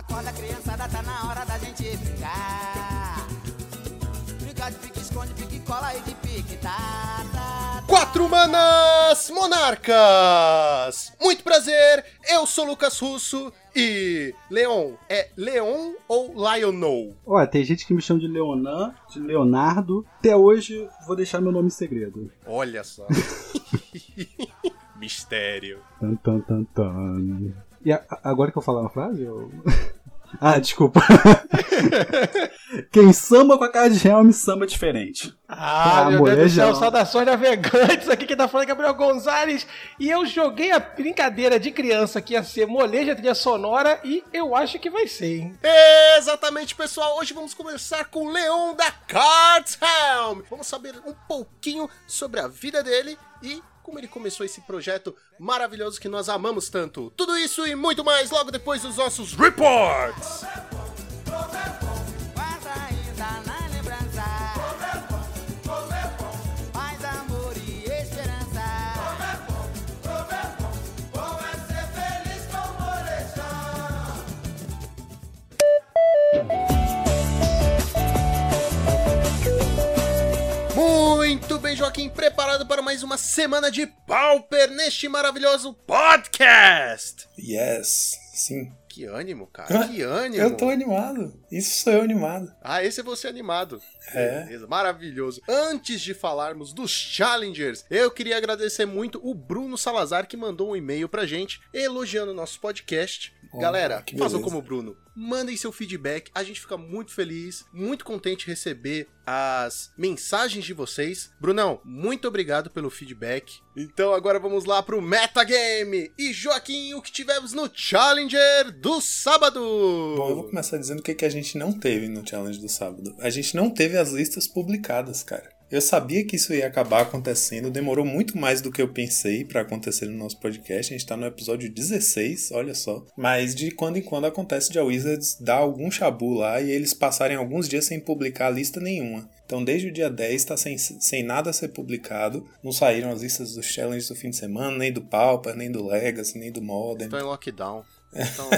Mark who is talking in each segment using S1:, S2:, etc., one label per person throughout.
S1: Acorda criançada, tá na hora da gente brincar. Brincar de pique, esconde, pique, cola e de pique, tá, tá, tá.
S2: Quatro manas monarcas! Muito prazer, eu sou Lucas Russo e. Leon, é Leon ou Lionel?
S3: Ó, tem gente que me chama de Leonan, de Leonardo. Até hoje vou deixar meu nome em segredo.
S2: Olha só. Mistério.
S3: Tan, tan, tan, tan. E a- agora que eu falar uma frase? Eu... ah, desculpa. Quem samba com a cara de helm, samba diferente.
S4: Ah,
S3: Ah,
S4: meu Deus do céu, saudações navegantes. Aqui quem tá falando é Gabriel Gonzalez. E eu joguei a brincadeira de criança que ia ser moleja trilha sonora e eu acho que vai ser, hein?
S2: Exatamente, pessoal. Hoje vamos conversar com o Leon da Cards Helm. Vamos saber um pouquinho sobre a vida dele e como ele começou esse projeto maravilhoso que nós amamos tanto. Tudo isso e muito mais logo depois dos nossos reports. Bem, Joaquim, preparado para mais uma semana de Pauper neste maravilhoso podcast.
S5: Yes, sim.
S2: Que ânimo, cara. Que ânimo.
S5: Eu tô animado. Isso sou eu animado.
S2: Ah, esse é você animado.
S5: É.
S2: Beleza, maravilhoso. Antes de falarmos dos challengers, eu queria agradecer muito o Bruno Salazar que mandou um e-mail pra gente elogiando o nosso podcast.
S5: Oh,
S2: Galera,
S5: que
S2: façam como o Bruno. Mandem seu feedback. A gente fica muito feliz, muito contente de receber as mensagens de vocês. Brunão, muito obrigado pelo feedback. Então agora vamos lá pro Metagame. E Joaquim, o que tivemos no Challenger do sábado?
S5: Bom, eu vou começar dizendo o que, que a gente não teve no challenge do sábado. A gente não teve as listas publicadas, cara. Eu sabia que isso ia acabar acontecendo, demorou muito mais do que eu pensei pra acontecer no nosso podcast. A gente tá no episódio 16, olha só. Mas de quando em quando acontece de a Wizards dar algum chabu lá e eles passarem alguns dias sem publicar lista nenhuma. Então, desde o dia 10 tá sem, sem nada a ser publicado. Não saíram as listas dos challenges do fim de semana, nem do Pauper, nem do Legacy, nem do Modern.
S2: Estão em lockdown. Então,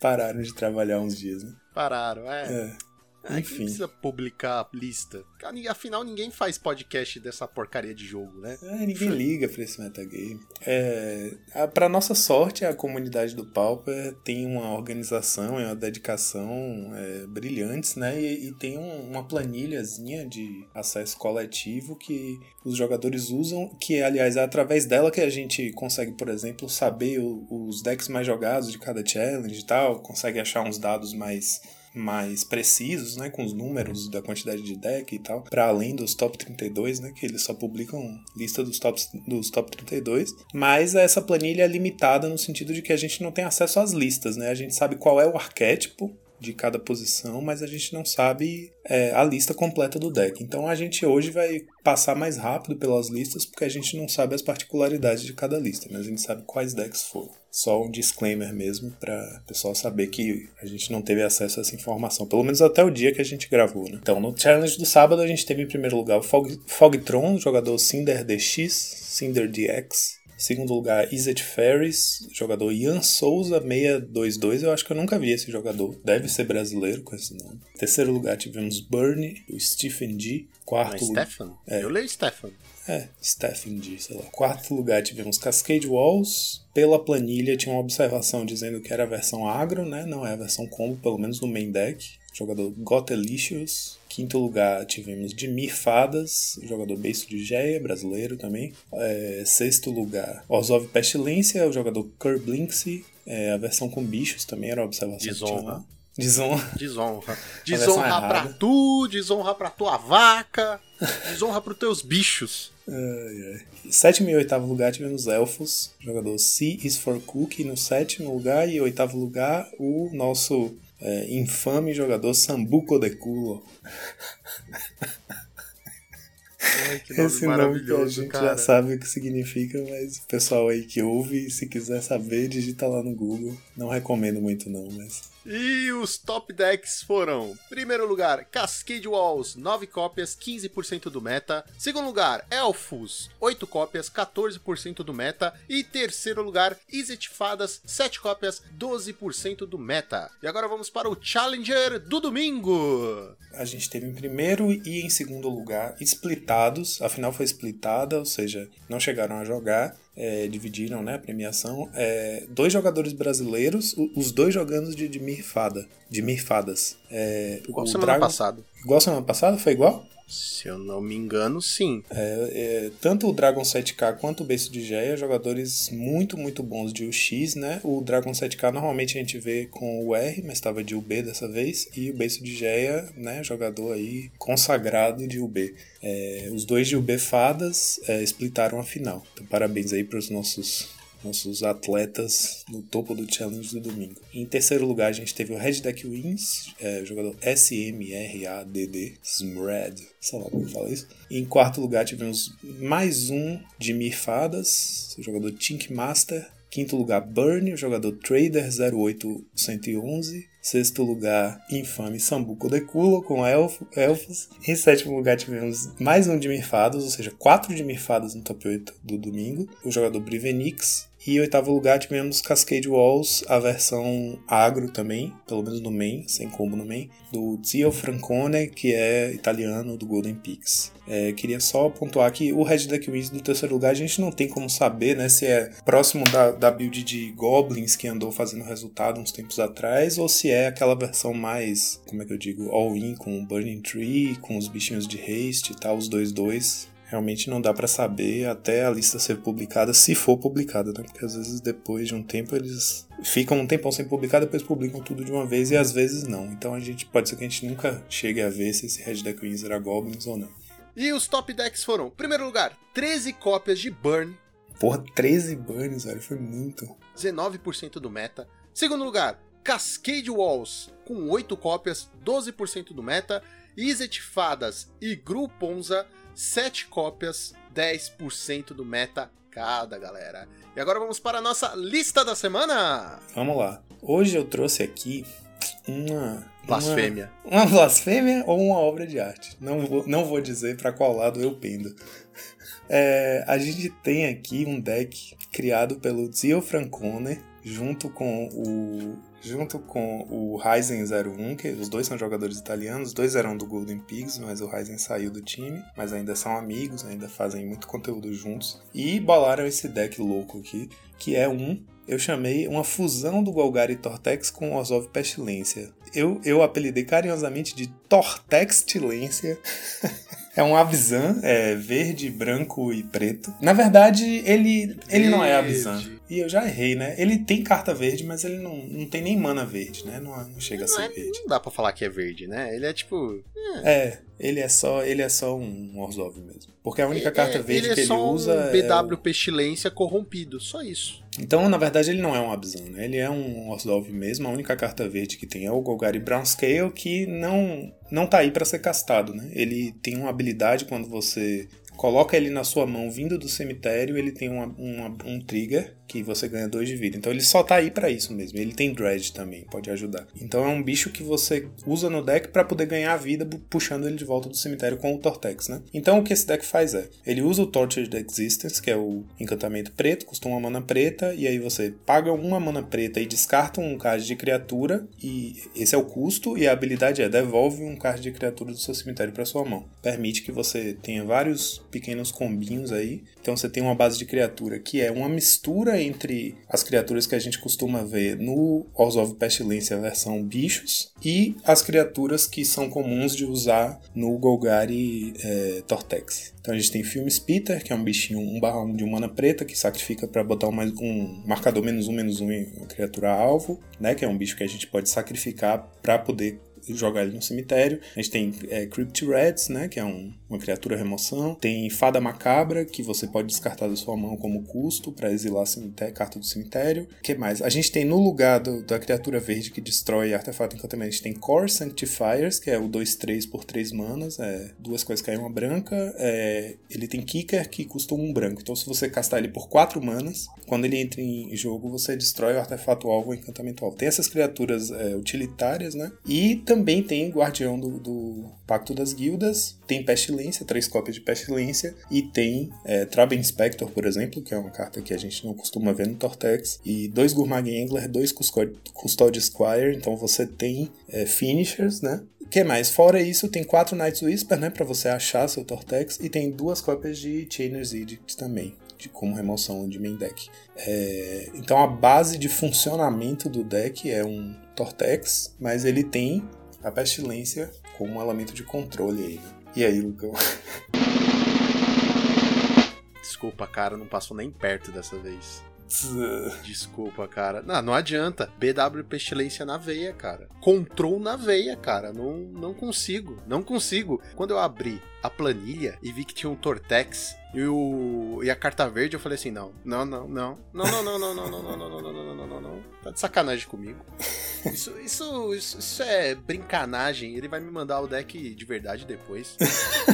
S5: Pararam de trabalhar uns dias, né?
S2: pararam, é.
S5: É.
S2: É, que
S5: Enfim.
S2: precisa publicar a lista. Afinal, ninguém faz podcast dessa porcaria de jogo, né?
S5: É, ninguém liga pra esse metagame. É, a, pra nossa sorte, a comunidade do Pauper tem uma organização e uma dedicação é, brilhantes, né? E, e tem um- uma planilhazinha de acesso coletivo que os jogadores usam, que aliás é através dela que a gente consegue, por exemplo, saber o- os decks mais jogados de cada challenge e tal, consegue achar uns dados mais mais precisos, né, com os números da quantidade de deck e tal, para além dos top 32, né, que eles só publicam lista dos tops dos top 32, mas essa planilha é limitada no sentido de que a gente não tem acesso às listas, né? A gente sabe qual é o arquétipo de cada posição, mas a gente não sabe é, a lista completa do deck. Então a gente hoje vai passar mais rápido pelas listas porque a gente não sabe as particularidades de cada lista, mas a gente sabe quais decks foram. Só um disclaimer mesmo para o pessoal saber que a gente não teve acesso a essa informação, pelo menos até o dia que a gente gravou. Né? Então no challenge do sábado a gente teve em primeiro lugar o Fog, Fogtron, jogador Cinder DX, Cinder DX. Segundo lugar, Izzet Ferris, jogador Ian Souza 622. Eu acho que eu nunca vi esse jogador. Deve ser brasileiro com esse nome. Terceiro lugar tivemos Bernie, o Stephen.
S2: Não
S5: Quarto
S2: é
S5: lugar.
S2: Stefan?
S5: É.
S2: Eu leio Stefan.
S5: É, Stephen G, sei lá. Quarto lugar tivemos Cascade Walls. Pela planilha tinha uma observação dizendo que era a versão agro, né? Não é a versão combo, pelo menos no main deck. Jogador Gotelicious. Quinto lugar tivemos Dimir Fadas, jogador beiço de Geia, brasileiro também. É, sexto lugar, Orzhov Pestilência, o jogador Kerblinksy. É, a versão com bichos também era observação
S2: Desonra.
S5: lá. Desonra.
S2: Desonra. Desonra pra tu, desonra pra tua vaca, desonra pros teus bichos.
S5: Ai, ai. Sétimo e oitavo lugar tivemos Elfos, jogador C is for Cookie no sétimo lugar e oitavo lugar o nosso é, infame jogador Sambuco de Culo.
S2: Ai, nome
S5: Esse nome que a gente
S2: cara.
S5: já sabe o que significa, mas o pessoal aí que ouve, se quiser saber, digita lá no Google. Não recomendo muito não, mas...
S2: E os top decks foram: primeiro lugar, Cascade Walls, 9 cópias, 15% do meta. Segundo lugar, Elfos, 8 cópias, 14% do meta. E terceiro lugar, Izzet Fadas, 7 cópias, 12% do meta. E agora vamos para o Challenger do domingo.
S5: A gente teve em primeiro e em segundo lugar splitados. A final foi splitada, ou seja, não chegaram a jogar. É, dividiram né, a premiação. É, dois jogadores brasileiros, os dois jogando de, de Mirfada. De Mirfadas. É,
S2: Igual
S5: o
S2: semana
S5: Dragon-
S2: passada.
S5: Igual semana passada? Foi igual?
S2: Se eu não me engano, sim.
S5: É, é, tanto o Dragon 7K quanto o Beiço de Geia, jogadores muito, muito bons de UX, né? O Dragon 7K normalmente a gente vê com o R, mas estava de UB dessa vez, e o Beiço de Geia, né? Jogador aí consagrado de UB. É, os dois de UB fadas é, splitaram a final. Então, parabéns aí para os nossos nossos atletas no topo do challenge do domingo. Em terceiro lugar, a gente teve o Red Deck Wins, é, jogador SMRADD, Smrad, sei lá como fala isso. Em quarto lugar, tivemos mais um de Mirfadas, jogador Tink Master. Quinto lugar, Burn, jogador Trader 08111. Sexto lugar, Infame Sambuco de Culo com elfo, Elfos. Em sétimo lugar, tivemos mais um de Mirfadas, ou seja, quatro de Mirfadas no top 8 do domingo. O jogador Brivenix. E em oitavo lugar tivemos Cascade Walls, a versão agro também, pelo menos no main, sem combo no main, do Zio Francone, que é italiano do Golden Peaks. É, queria só pontuar que o Red Deck Wins do terceiro lugar a gente não tem como saber né, se é próximo da, da build de Goblins que andou fazendo resultado uns tempos atrás ou se é aquela versão mais, como é que eu digo, all-in com Burning Tree, com os bichinhos de haste e tal, os 2-2 realmente não dá pra saber até a lista ser publicada, se for publicada, né? Porque às vezes depois de um tempo eles ficam um tempão sem publicar, depois publicam tudo de uma vez e às vezes não. Então a gente pode ser que a gente nunca chegue a ver se esse Red Deck Wins era Goblins ou não.
S2: E os top decks foram: primeiro lugar, 13 cópias de Burn,
S5: Porra, 13 bans, velho, foi muito.
S2: 19% do meta. Segundo lugar, Cascade Walls, com 8 cópias, 12% do meta. Izzet Fadas e Gru Ponza, 7 cópias, 10% do meta cada, galera. E agora vamos para a nossa lista da semana.
S5: Vamos lá. Hoje eu trouxe aqui uma.
S2: Blasfêmia.
S5: Uma, uma blasfêmia ou uma obra de arte. Não vou, não vou dizer pra qual lado eu pendo. É, a gente tem aqui um deck criado pelo Zio Francone junto com o junto com o Ryzen 01, que os dois são jogadores italianos, os dois eram do Golden Pigs, mas o Ryzen saiu do time, mas ainda são amigos, ainda fazem muito conteúdo juntos e bolaram esse deck louco aqui, que é um eu chamei uma fusão do Golgari Tortex com Orzhov Pestilência. Eu, eu apelidei carinhosamente de Tortextilência. É um Abzan, é verde, branco e preto. Na verdade, ele, ele não é Abzan. E eu já errei, né? Ele tem carta verde, mas ele não, não tem nem mana verde, né? Não, não chega a
S2: Não,
S5: ser
S2: é-
S5: verde.
S2: não dá pra falar que é verde, né? Ele é tipo.
S5: É, ele é só, ele é só um Orzhov mesmo. Porque a única carta
S2: é-
S5: verde
S2: ele é
S5: que ele usa
S2: um
S5: é
S2: BW
S5: o-
S2: Pestilência corrompido, só isso.
S5: Então, na verdade, ele não é um Abzan, né? Ele é um Orzhov mesmo. A única carta verde que tem é o Golgari Brownscale, que não, não tá aí pra ser castado, né? Ele tem uma habilidade quando você coloca ele na sua mão vindo do cemitério, ele tem uma, uma- um trigger que você ganha 2 de vida. Então ele só tá aí pra isso mesmo. Ele tem Dredge também, pode ajudar. Então é um bicho que você usa no deck pra poder ganhar vida puxando ele de volta do cemitério com o Tortex, né? Então o que esse deck faz é, ele usa o Tortured Existence, que é o encantamento preto, custa uma mana preta, e aí você paga uma mana preta e descarta um card de criatura, e esse é o custo, e a habilidade é devolve um card de criatura do seu cemitério pra sua mão. Permite que você tenha vários pequenos combinhos aí. Então você tem uma base de criatura que é uma mistura entre as criaturas que a gente costuma ver no Orzhov Pestilência versão bichos e as criaturas que são comuns de usar no Golgari é, Tortex. Então a gente tem Film Spitter, que é um bichinho 1/1 de mana preta que sacrifica para botar mais- um marcador menos um menos um em uma criatura alvo, né? Que é um bicho que a gente pode sacrificar para poder jogar ele no cemitério. A gente tem é, Crypt Rats, né? Que é um, uma criatura remoção. Tem Fada Macabra, que você pode descartar da sua mão como custo para exilar cemitério, carta do cemitério. O que mais? A gente tem no lugar do, da criatura verde que destrói artefato encantamento, a gente tem Core Sanctifiers, que é o 2-3 por 3 manas. É, duas coisas caem uma branca. É, ele tem Kicker, que custa um branco. Então, se você castar ele por 4 manas, quando ele entra em jogo, você destrói o artefato alvo ou encantamento alvo. Tem essas criaturas é, utilitárias, né? E também tem Guardião do, do Pacto das Guildas, tem Pestilência, três cópias de Pestilência, e tem é, Trab Inspector, por exemplo, que é uma carta que a gente não costuma ver no Tortex, e dois Gourmag Angler, dois Custode Squire, então você tem é, Finishers, né? O que mais? Fora isso, tem quatro Knights Whisper, né, para você achar seu Tortex, e tem duas cópias de Chainer's Edict também de como remoção de main deck. É, então a base de funcionamento do deck é um Tortex, mas ele tem a pestilência como um elemento de controle aí. Né? E aí, Lucão?
S2: Desculpa, cara, não passou nem perto dessa vez. Desculpa, cara. Não, não adianta. BW Pestilência na veia, cara. Control na veia, cara. Não, não consigo. Não consigo. Quando eu abri a planilha e vi que tinha um Tortex e, o, e a carta verde, eu falei assim: não, não, não, não, não, não, não, não, não, não, não, não, não, não, não, não, não. Tá de sacanagem comigo. Isso, isso, isso, isso é brincanagem. Ele vai me mandar o deck de verdade depois.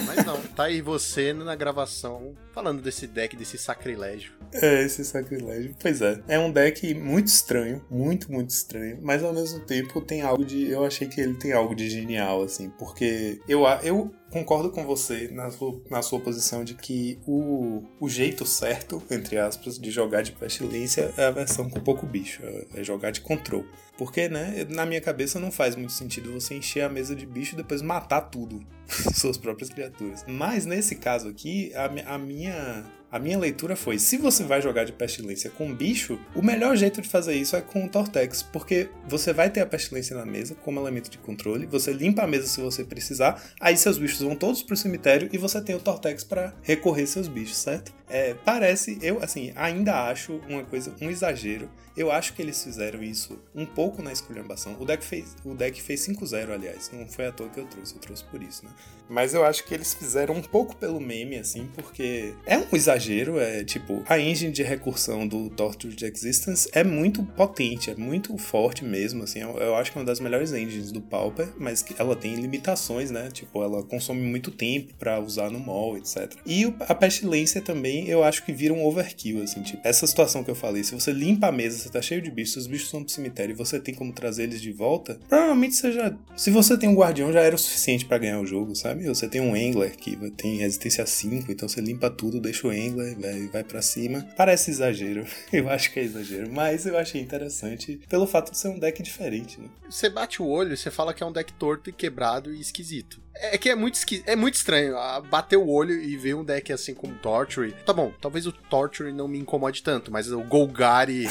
S2: Mas não, tá aí você na gravação falando desse deck, desse sacrilégio.
S5: É, esse sacrilégio. Pois é. É um deck muito estranho, muito, muito estranho. Mas ao mesmo tempo tem algo de. Eu achei que ele tem algo de genial, assim. Porque eu, eu concordo com você na sua, na sua posição de que o, o jeito certo, entre aspas, de jogar de pestilência é a versão com pouco bicho, é, é jogar de control. Porque, né, na minha cabeça não faz muito sentido você encher a mesa de bicho e depois matar tudo, suas próprias criaturas. Mas nesse caso aqui, a, a minha a minha leitura foi: se você vai jogar de pestilência com bicho, o melhor jeito de fazer isso é com o Tortex, porque você vai ter a pestilência na mesa como elemento de controle, você limpa a mesa se você precisar, aí seus bichos vão todos pro cemitério e você tem o Tortex para recorrer seus bichos, certo? É, parece, eu assim, ainda acho uma coisa, um exagero. Eu acho que eles fizeram isso um pouco na esculhambação. O deck fez, o deck fez 5-0, aliás, não foi à toa que eu trouxe, eu trouxe por isso, né? Mas eu acho que eles fizeram um pouco pelo meme, assim, porque é um exagero. É tipo, a engine de recursão do Tortured Existence é muito potente, é muito forte mesmo, assim. Eu, eu acho que é uma das melhores engines do Pauper, mas que ela tem limitações, né? Tipo, ela consome muito tempo para usar no mall, etc. E a pestilência também, eu acho que vira um overkill, assim, tipo, essa situação que eu falei, se você limpa a mesa, você tá cheio de bichos, os bichos estão pro cemitério e você tem como trazer eles de volta, provavelmente você já. Se você tem um guardião, já era o suficiente para ganhar o jogo, sabe? Você tem um Angler que tem resistência 5, então você limpa tudo, deixa o Angler, vai, vai para cima. Parece exagero, eu acho que é exagero, mas eu achei interessante pelo fato de ser um deck diferente, né?
S2: Você bate o olho, você fala que é um deck torto e quebrado e esquisito. É que é muito, esqui... é muito estranho bater o olho e ver um deck assim como Torture. Tá bom, talvez o Torture não me incomode tanto, mas o Golgari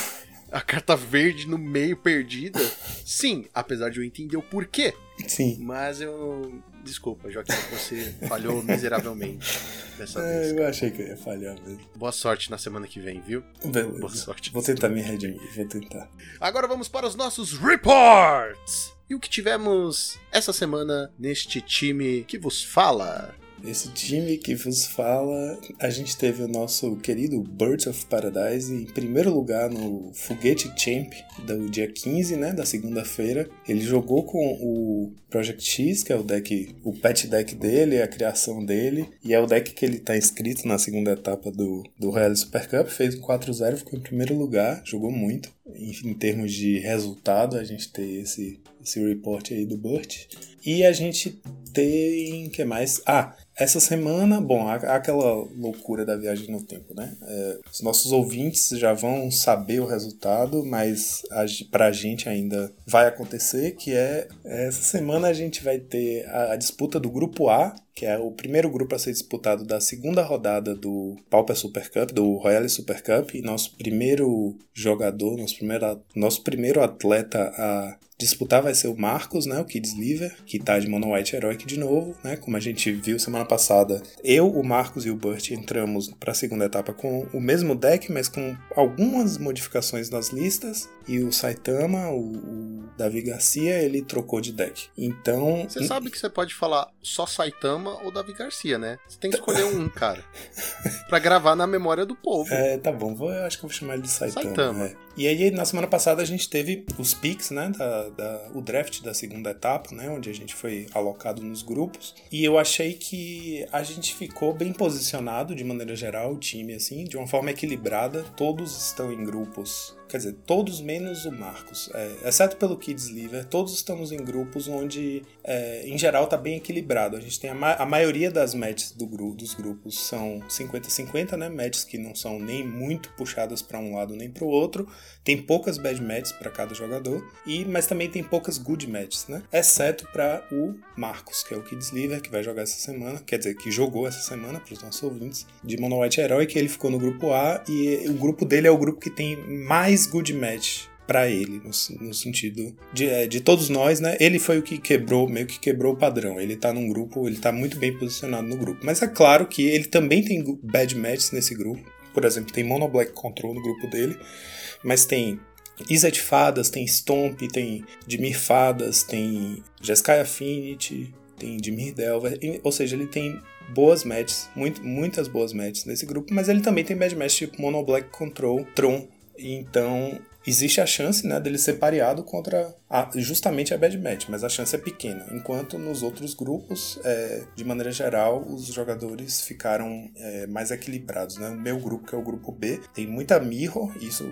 S2: a carta verde no meio perdida. Sim, apesar de eu entender o porquê.
S5: Sim.
S2: Mas eu. Desculpa, Joaquim, você falhou miseravelmente dessa
S5: é,
S2: vez.
S5: Eu achei que eu ia falhar mesmo.
S2: Boa sorte na semana que vem, viu?
S5: Beleza.
S2: Boa sorte.
S5: Vou tentar me redimir, vou tentar.
S2: Agora vamos para os nossos reports! E o que tivemos essa semana neste time que vos fala?
S5: Esse time que vos fala, a gente teve o nosso querido Birds of Paradise em primeiro lugar no Foguete Champ do dia 15, né, da segunda-feira. Ele jogou com o Project X, que é o deck, o pet deck dele, a criação dele, e é o deck que ele tá inscrito na segunda etapa do, do Royal Super Cup. Fez um 4-0, ficou em primeiro lugar, jogou muito. Em, em termos de resultado, a gente tem esse, esse report aí do Burt. E a gente tem. que mais? Ah, essa semana, bom, aquela loucura da viagem no tempo, né? É, os nossos ouvintes já vão saber o resultado, mas a, pra gente ainda vai acontecer, que é essa semana a gente vai ter a, a disputa do grupo A, que é o primeiro grupo a ser disputado da segunda rodada do Pauper Super Cup, do Royale Super Cup, e nosso primeiro jogador, nosso primeiro, nosso primeiro atleta a disputar vai ser o Marcos, né, o Kids Liver, que tá de Mono White Heroic de novo, né, como a gente viu semana semana passada, eu, o Marcos e o Burt entramos para a segunda etapa com o mesmo deck, mas com algumas modificações nas listas. E o Saitama, o, o Davi Garcia, ele trocou de deck. Então.
S2: Você sabe que você pode falar só Saitama ou Davi Garcia, né? Você tem que escolher um, cara. pra gravar na memória do povo.
S5: É, tá bom. Vou, eu acho que eu vou chamar ele de Saitama.
S2: Saitama.
S5: é. E aí, na semana passada, a gente teve os picks, né? Da, da- o draft da segunda etapa, né? Onde a gente foi alocado nos grupos. E eu achei que a gente ficou bem posicionado, de maneira geral, o time, assim, de uma forma equilibrada. Todos estão em grupos. Quer dizer, todos menos o Marcos. É, exceto pelo Kids Liver, todos estamos em grupos onde, é, em geral, tá bem equilibrado. A gente tem a, ma- a maioria das matches do gru- dos grupos são 50-50, né? Matches que não são nem muito puxadas para um lado nem para o outro. Tem poucas bad matches para cada jogador, e mas também tem poucas good matches, né? Exceto para o Marcos, que é o Kids Liver, que vai jogar essa semana, quer dizer, que jogou essa semana para os nossos ouvintes, de Mono White Herói, que ele ficou no grupo A, e o grupo dele é o grupo que tem mais good match para ele, no, no sentido de, é, de todos nós, né? Ele foi o que quebrou, meio que quebrou o padrão. Ele tá num grupo, ele tá muito bem posicionado no grupo. Mas é claro que ele também tem bad matches nesse grupo. Por exemplo, tem Mono Black Control no grupo dele, mas tem Izzet Fadas, tem Stomp, tem Dimir Fadas, tem Jeskai Affinity, tem Dimir Delver, ou seja, ele tem boas matches, muito, muitas boas matches nesse grupo, mas ele também tem bad match tipo Mono Black Control, Tron, então existe a chance né, dele ser pareado contra a- justamente a bad match, mas a chance é pequena. Enquanto nos outros grupos, é, de maneira geral, os jogadores ficaram é, mais equilibrados. Né? O meu grupo, que é o grupo B, tem muita mirror, isso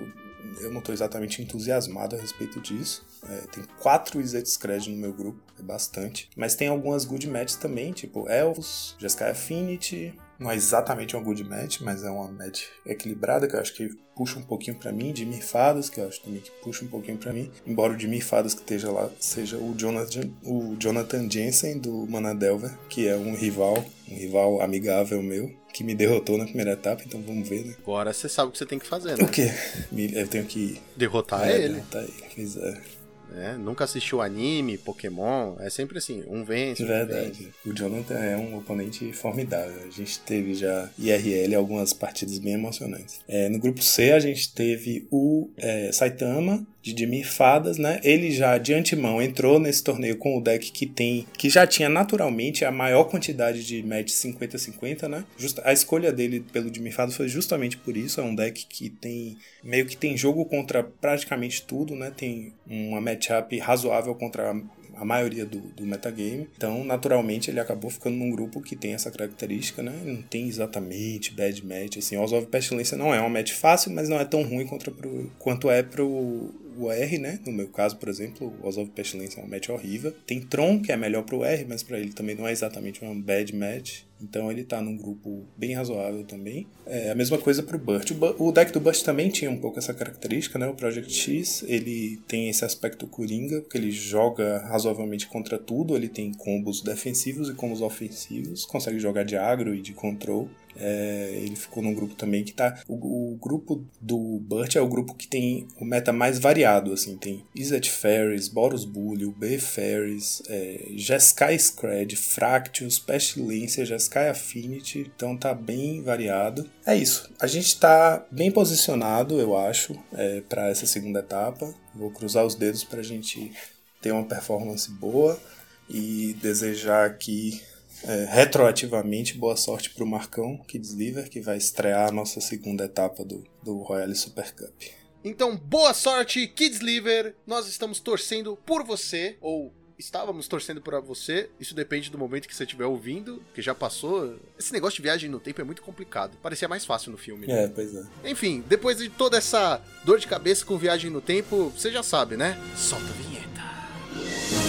S5: eu não estou exatamente entusiasmado a respeito disso. É, tem quatro Izzet Scred no meu grupo, é bastante. Mas tem algumas good matches também, tipo Elves, Jeskai Affinity. Não é exatamente uma good match, mas é uma match equilibrada, que eu acho que puxa um pouquinho pra mim. De Fadas, que eu acho também que puxa um pouquinho pra mim. Embora o de Fadas que esteja lá seja o Jonathan, o Jonathan Jensen do Manadelver, que é um rival, um rival amigável meu, que me derrotou na primeira etapa, então vamos ver, né?
S2: Agora você sabe o que você tem que fazer,
S5: O
S2: né?
S5: quê? Me- Eu tenho que
S2: Derrotar
S5: é,
S2: ele.
S5: derrotar ele. Pois é.
S2: Né? Nunca assistiu anime, Pokémon. É sempre assim, um vence, um vence.
S5: verdade. O Jonathan é um oponente formidável. A gente teve já IRL algumas partidas bem emocionantes. É, no grupo C a gente teve o é, Saitama de Jimmy Fadas, né? Ele já de antemão entrou nesse torneio com o deck que tem, que já tinha naturalmente a maior quantidade de match 50-50, né? Justa, a escolha dele pelo Jimmy Fadas foi justamente por isso. É um deck que tem meio que tem jogo contra praticamente tudo, né? Tem uma matchup razoável contra a maioria do, do metagame. Então, naturalmente, ele acabou ficando num grupo que tem essa característica, né? Não tem exatamente bad match. Assim, of Pestilência não é uma match fácil, mas não é tão ruim contra pro, quanto é pro o R, né? No meu caso, por exemplo, o House of Pestilência é uma match horrível. Tem Tron, que é melhor pro R, mas para ele também não é exatamente uma bad match. Então ele tá num grupo bem razoável também. É a mesma coisa pro Burt. O, o deck do Burt também tinha um pouco essa característica, né? O Project X, ele tem esse aspecto coringa, porque ele joga razoavelmente contra tudo. Ele tem combos defensivos e combos ofensivos. Consegue jogar de agro e de control. É, ele ficou num grupo também que tá. O, o grupo do Burt é o grupo que tem o meta mais variado, assim. Tem Izzet Ferries, Boros Bully, B Ferries, é, Jeskai Scred, Fractious, Pestilência, Jeskai Affinity. Então tá bem variado. É isso. A gente tá bem posicionado, eu acho, é, para essa segunda etapa. Vou cruzar os dedos pra gente ter uma performance boa e desejar aqui é, retroativamente, boa sorte pro Marcão Kids Liver, que vai estrear a nossa segunda etapa do, do Royale Super Cup.
S2: Então, boa sorte, Kids Liver. Nós estamos torcendo por você, ou estávamos torcendo por você. Isso depende do momento que você estiver ouvindo, que já passou. Esse negócio de viagem no tempo é muito complicado. Parecia mais fácil no filme. né?
S5: É, pois é.
S2: Enfim, depois de toda essa dor de cabeça com viagem no tempo, você já sabe, né? Solta a vinheta.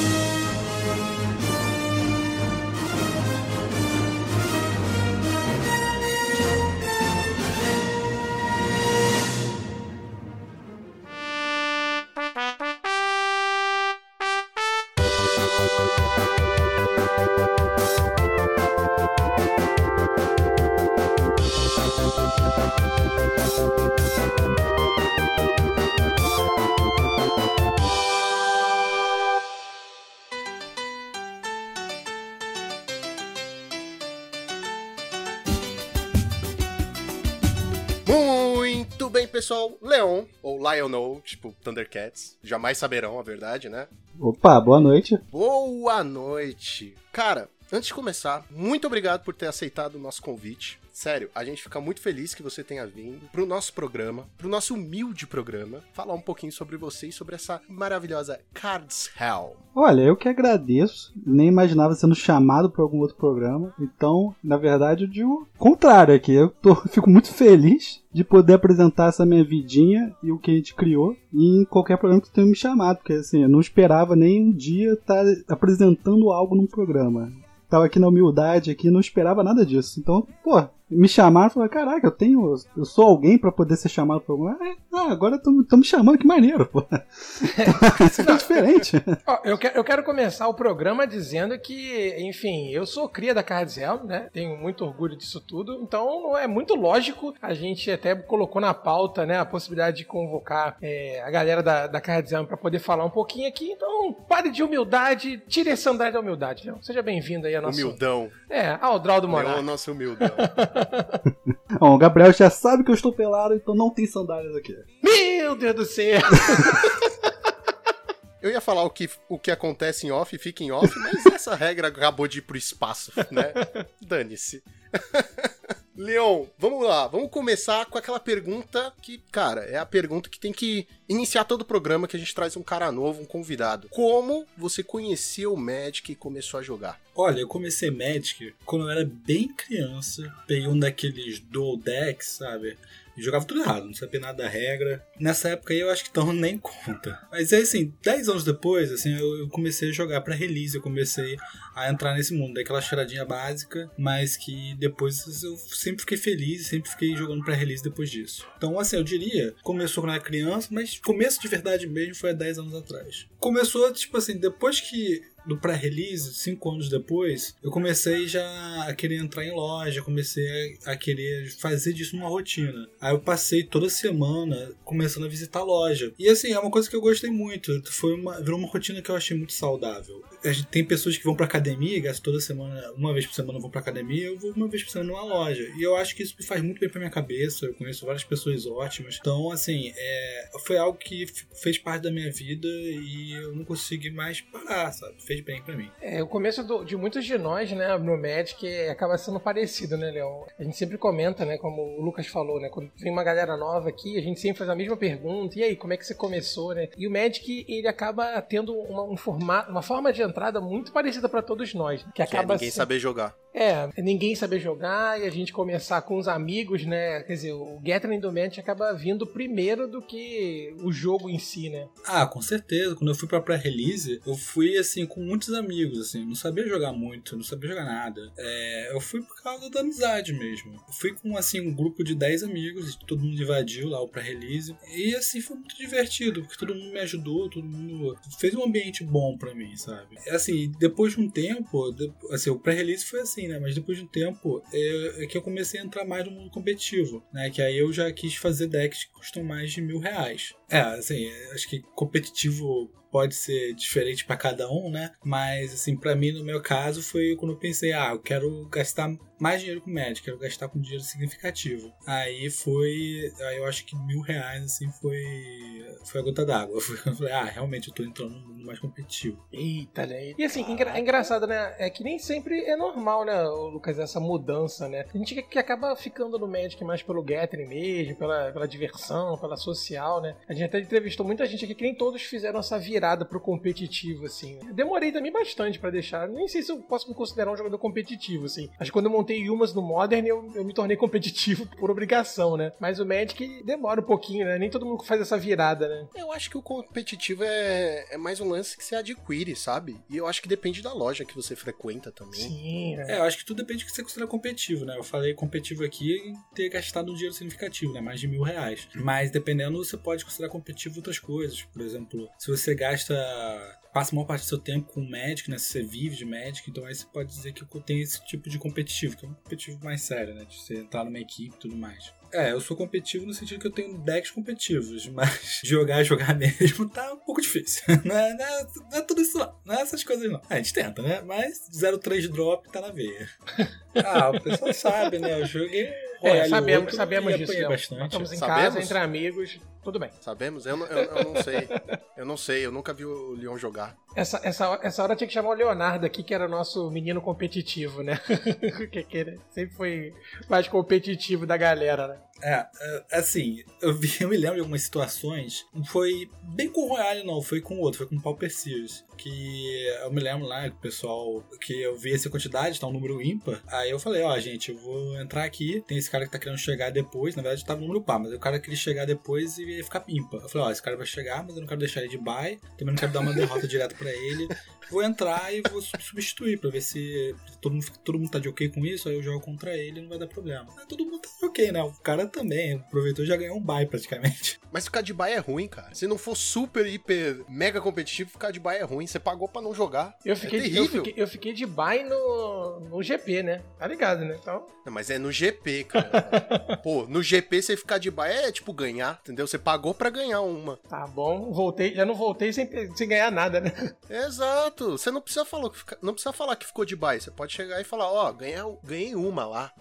S2: Muito bem, pessoal. Leon, ou Lionel, tipo Thundercats, jamais saberão a verdade, né?
S3: Opa, boa noite.
S2: Boa noite. Cara, antes de começar, muito obrigado por ter aceitado o nosso convite. Sério, a gente fica muito feliz que você tenha vindo pro nosso programa, pro nosso humilde programa, falar um pouquinho sobre você e sobre essa maravilhosa Cards Hell.
S3: Olha, eu que agradeço. Nem imaginava sendo chamado para algum outro programa. Então, na verdade, eu digo o contrário aqui. Eu tô, fico muito feliz de poder apresentar essa minha vidinha e o que a gente criou em qualquer programa que tenha me chamado. Porque assim, eu não esperava nem um dia estar apresentando algo num programa. Tava aqui na humildade aqui, não esperava nada disso. Então, pô, me chamaram e falaram, caraca, eu tenho. Eu sou alguém pra poder ser chamado pra algum. Ah, agora estão me chamando, que maneiro, pô. Isso é diferente.
S4: Ó, eu, quero, eu quero começar o programa dizendo que, enfim, eu sou cria da Cardizel, né? Tenho muito orgulho disso tudo. Então é muito lógico. A gente até colocou na pauta, né, a possibilidade de convocar é, a galera da, da Cardizel pra poder falar um pouquinho aqui. Então, pare de humildade, tire esse andar da humildade, Leão. Seja bem-vindo aí a nossa.
S2: Humildão.
S4: É, ao Draldo Moraes.
S2: nosso humildão.
S3: Bom, o Gabriel já sabe que eu estou pelado, então não tem sandálias aqui.
S4: Meu Deus do céu!
S2: Eu ia falar o que, o que acontece em off, fica em off, mas essa regra acabou de ir pro espaço, né? Dane-se. Leon, vamos lá, vamos começar com aquela pergunta que, cara, é a pergunta que tem que iniciar todo o programa que a gente traz um cara novo, um convidado. Como você conheceu o Magic e começou a jogar?
S6: Olha, eu comecei Magic quando eu era bem criança. Peguei um daqueles dual decks, sabe? Jogava tudo errado, não sabia nada da regra. Nessa época aí eu acho que então nem conta. Mas aí assim, 10 anos depois, assim, eu, eu comecei a jogar pra release, eu comecei a entrar nesse mundo, daquela charadinha básica, mas que depois eu sempre fiquei feliz, sempre fiquei jogando pra release depois disso. Então, assim, eu diria, começou quando eu era criança, mas começo de verdade mesmo foi há 10 anos atrás. Começou, tipo assim, depois que do pré-release, cinco anos depois, eu comecei já a querer entrar em loja, comecei a, a, querer fazer disso uma rotina. Aí eu passei toda semana começando a visitar a loja. E assim, é uma coisa que eu gostei muito. Foi uma, virou uma rotina que eu achei muito saudável. A gente tem pessoas que vão pra academia, gastam toda semana, uma vez por semana vão pra academia, eu vou uma vez por semana numa loja. E eu acho que isso faz muito bem pra minha cabeça. Eu conheço várias pessoas ótimas. Então, assim, é, foi algo que fez parte da minha vida e eu não consegui mais parar, sabe? Fez bem pra mim.
S4: É, o começo do, de muitos de nós, né, no Magic acaba sendo parecido, né, Leão? A gente sempre comenta, né, como o Lucas falou, né, quando vem uma galera nova aqui, a gente sempre faz a mesma pergunta, e aí, como é que você começou, né? E o Magic, ele acaba tendo uma, um formato, uma forma de entrada muito parecida para todos nós, que
S2: Que é
S4: acaba
S2: ninguém
S4: se-
S2: saber jogar.
S4: É, ninguém saber jogar e a gente começar com os amigos, né? Quer dizer, o Gathering do Magic acaba vindo primeiro do que o jogo em si, né?
S6: Ah, com certeza. Quando eu fui pra pré-release, eu fui assim com muitos amigos, assim, não sabia jogar muito, não sabia jogar nada. É, eu fui por causa da amizade mesmo. Eu fui com assim um grupo de 10 amigos, todo mundo invadiu lá o pré-release. E assim foi muito divertido, porque todo mundo me ajudou, todo mundo fez um ambiente bom pra mim, sabe? É Assim, depois de um tempo, assim, o pré-release foi assim, né? Mas depois de um tempo é, é que eu comecei a entrar mais no mundo competitivo, né? Que aí eu já quis fazer decks que custam mais de mil reais. É, assim, acho que competitivo pode ser diferente pra cada um, né? Mas assim, pra mim, no meu caso, foi quando eu pensei, ah, eu quero gastar mais dinheiro com Magic, quero gastar com dinheiro significativo. Aí foi, aí eu acho que mil reais assim foi, foi a gota d'água. Eu falei, ah, realmente eu tô entrando no mundo mais competitivo.
S4: Eita, né? E assim, engra- é engraçado, né? É que nem sempre é normal, né, Lucas, essa mudança, né? A gente que, acaba ficando no Magic mais pelo Gathering mesmo, pela, pela diversão, pela social, né? A gente até entrevistou muita gente aqui que nem todos fizeram essa virada pro competitivo, assim. Eu demorei também bastante pra deixar. Nem sei se eu posso me considerar um jogador competitivo, assim. Acho que quando eu montei Yumas no Modern, eu, eu me tornei competitivo por obrigação, né? Mas o Magic demora um pouquinho, né? Nem todo mundo faz essa virada, né?
S2: Eu acho que o competitivo é, é mais um lance que você adquire, sabe? E eu acho que depende da loja que você frequenta também.
S4: Sim, né?
S6: É, eu acho que tudo depende do que você considera competitivo, né? Eu falei competitivo aqui em ter gastado um dinheiro significativo, né? Mais de mil reais. Mas dependendo, você pode considerar competitivo outras coisas. Por exemplo, se você gasta. Passa a maior parte do seu tempo com Magic, né? Se você vive de Magic, então aí você pode dizer que tem esse tipo de competitivo, é um competitivo mais sério, né? De você entrar numa equipe e tudo mais. É, eu sou competitivo no sentido que eu tenho decks competitivos, mas jogar, jogar mesmo tá um pouco difícil. Não é, não é, não é tudo isso não, não é essas coisas não. A gente tenta, né? Mas 0-3 drop tá na veia. Ah, o pessoal sabe, né? Eu joguei
S4: É, sabemos,
S6: outro
S4: sabemos disso. Léo.
S6: bastante.
S4: Estamos em
S2: Sabemos?
S4: casa, entre amigos, tudo bem.
S2: Sabemos? Eu, não- eu, eu não sei. Eu não sei, eu nunca vi o Leon jogar.
S4: Essa, essa, essa hora tinha que chamar o Leonardo aqui, que era o nosso menino competitivo, né? que, que sempre foi mais competitivo da galera, né?
S6: É, é, assim, eu, vi, eu me lembro de algumas situações. Não foi bem com o Royale, não, foi com outro, foi com o Pauper Series. Que eu me lembro lá, o pessoal, que eu vi essa quantidade, tá um número ímpar. Aí eu falei, ó, gente, eu vou entrar aqui. Tem esse cara que tá querendo chegar depois. Na verdade, tava no número par, mas o cara queria chegar depois e ia ficar ímpar. Eu falei, ó, esse cara vai chegar, mas eu não quero deixar ele de bye. Também não quero dar uma derrota direto pra ele. Vou entrar e vou sub- substituir pra ver se todo mundo, todo mundo tá de ok com isso. Aí eu jogo contra ele e não vai dar problema. Mas todo mundo tá de ok, né? O cara também aproveitou e já ganhou um bye praticamente.
S2: Mas ficar de baia é ruim, cara. Se não for super, hiper, mega competitivo, ficar de baia é ruim. Você pagou pra não jogar.
S4: Eu fiquei,
S2: é
S4: eu
S2: terrível.
S4: fiquei, eu fiquei de bye no, no GP, né? Tá ligado, né? Então,
S2: Não, mas é no GP, cara. Pô, no GP você ficar de baia é tipo ganhar, entendeu? Você pagou pra ganhar uma.
S4: tá bom. Voltei, já não voltei sem, sem ganhar nada, né?
S2: Exato. Você não precisa falar que, fica- não precisa falar que ficou de baia. Você pode chegar e falar, ó, ganhei, ganhei uma lá.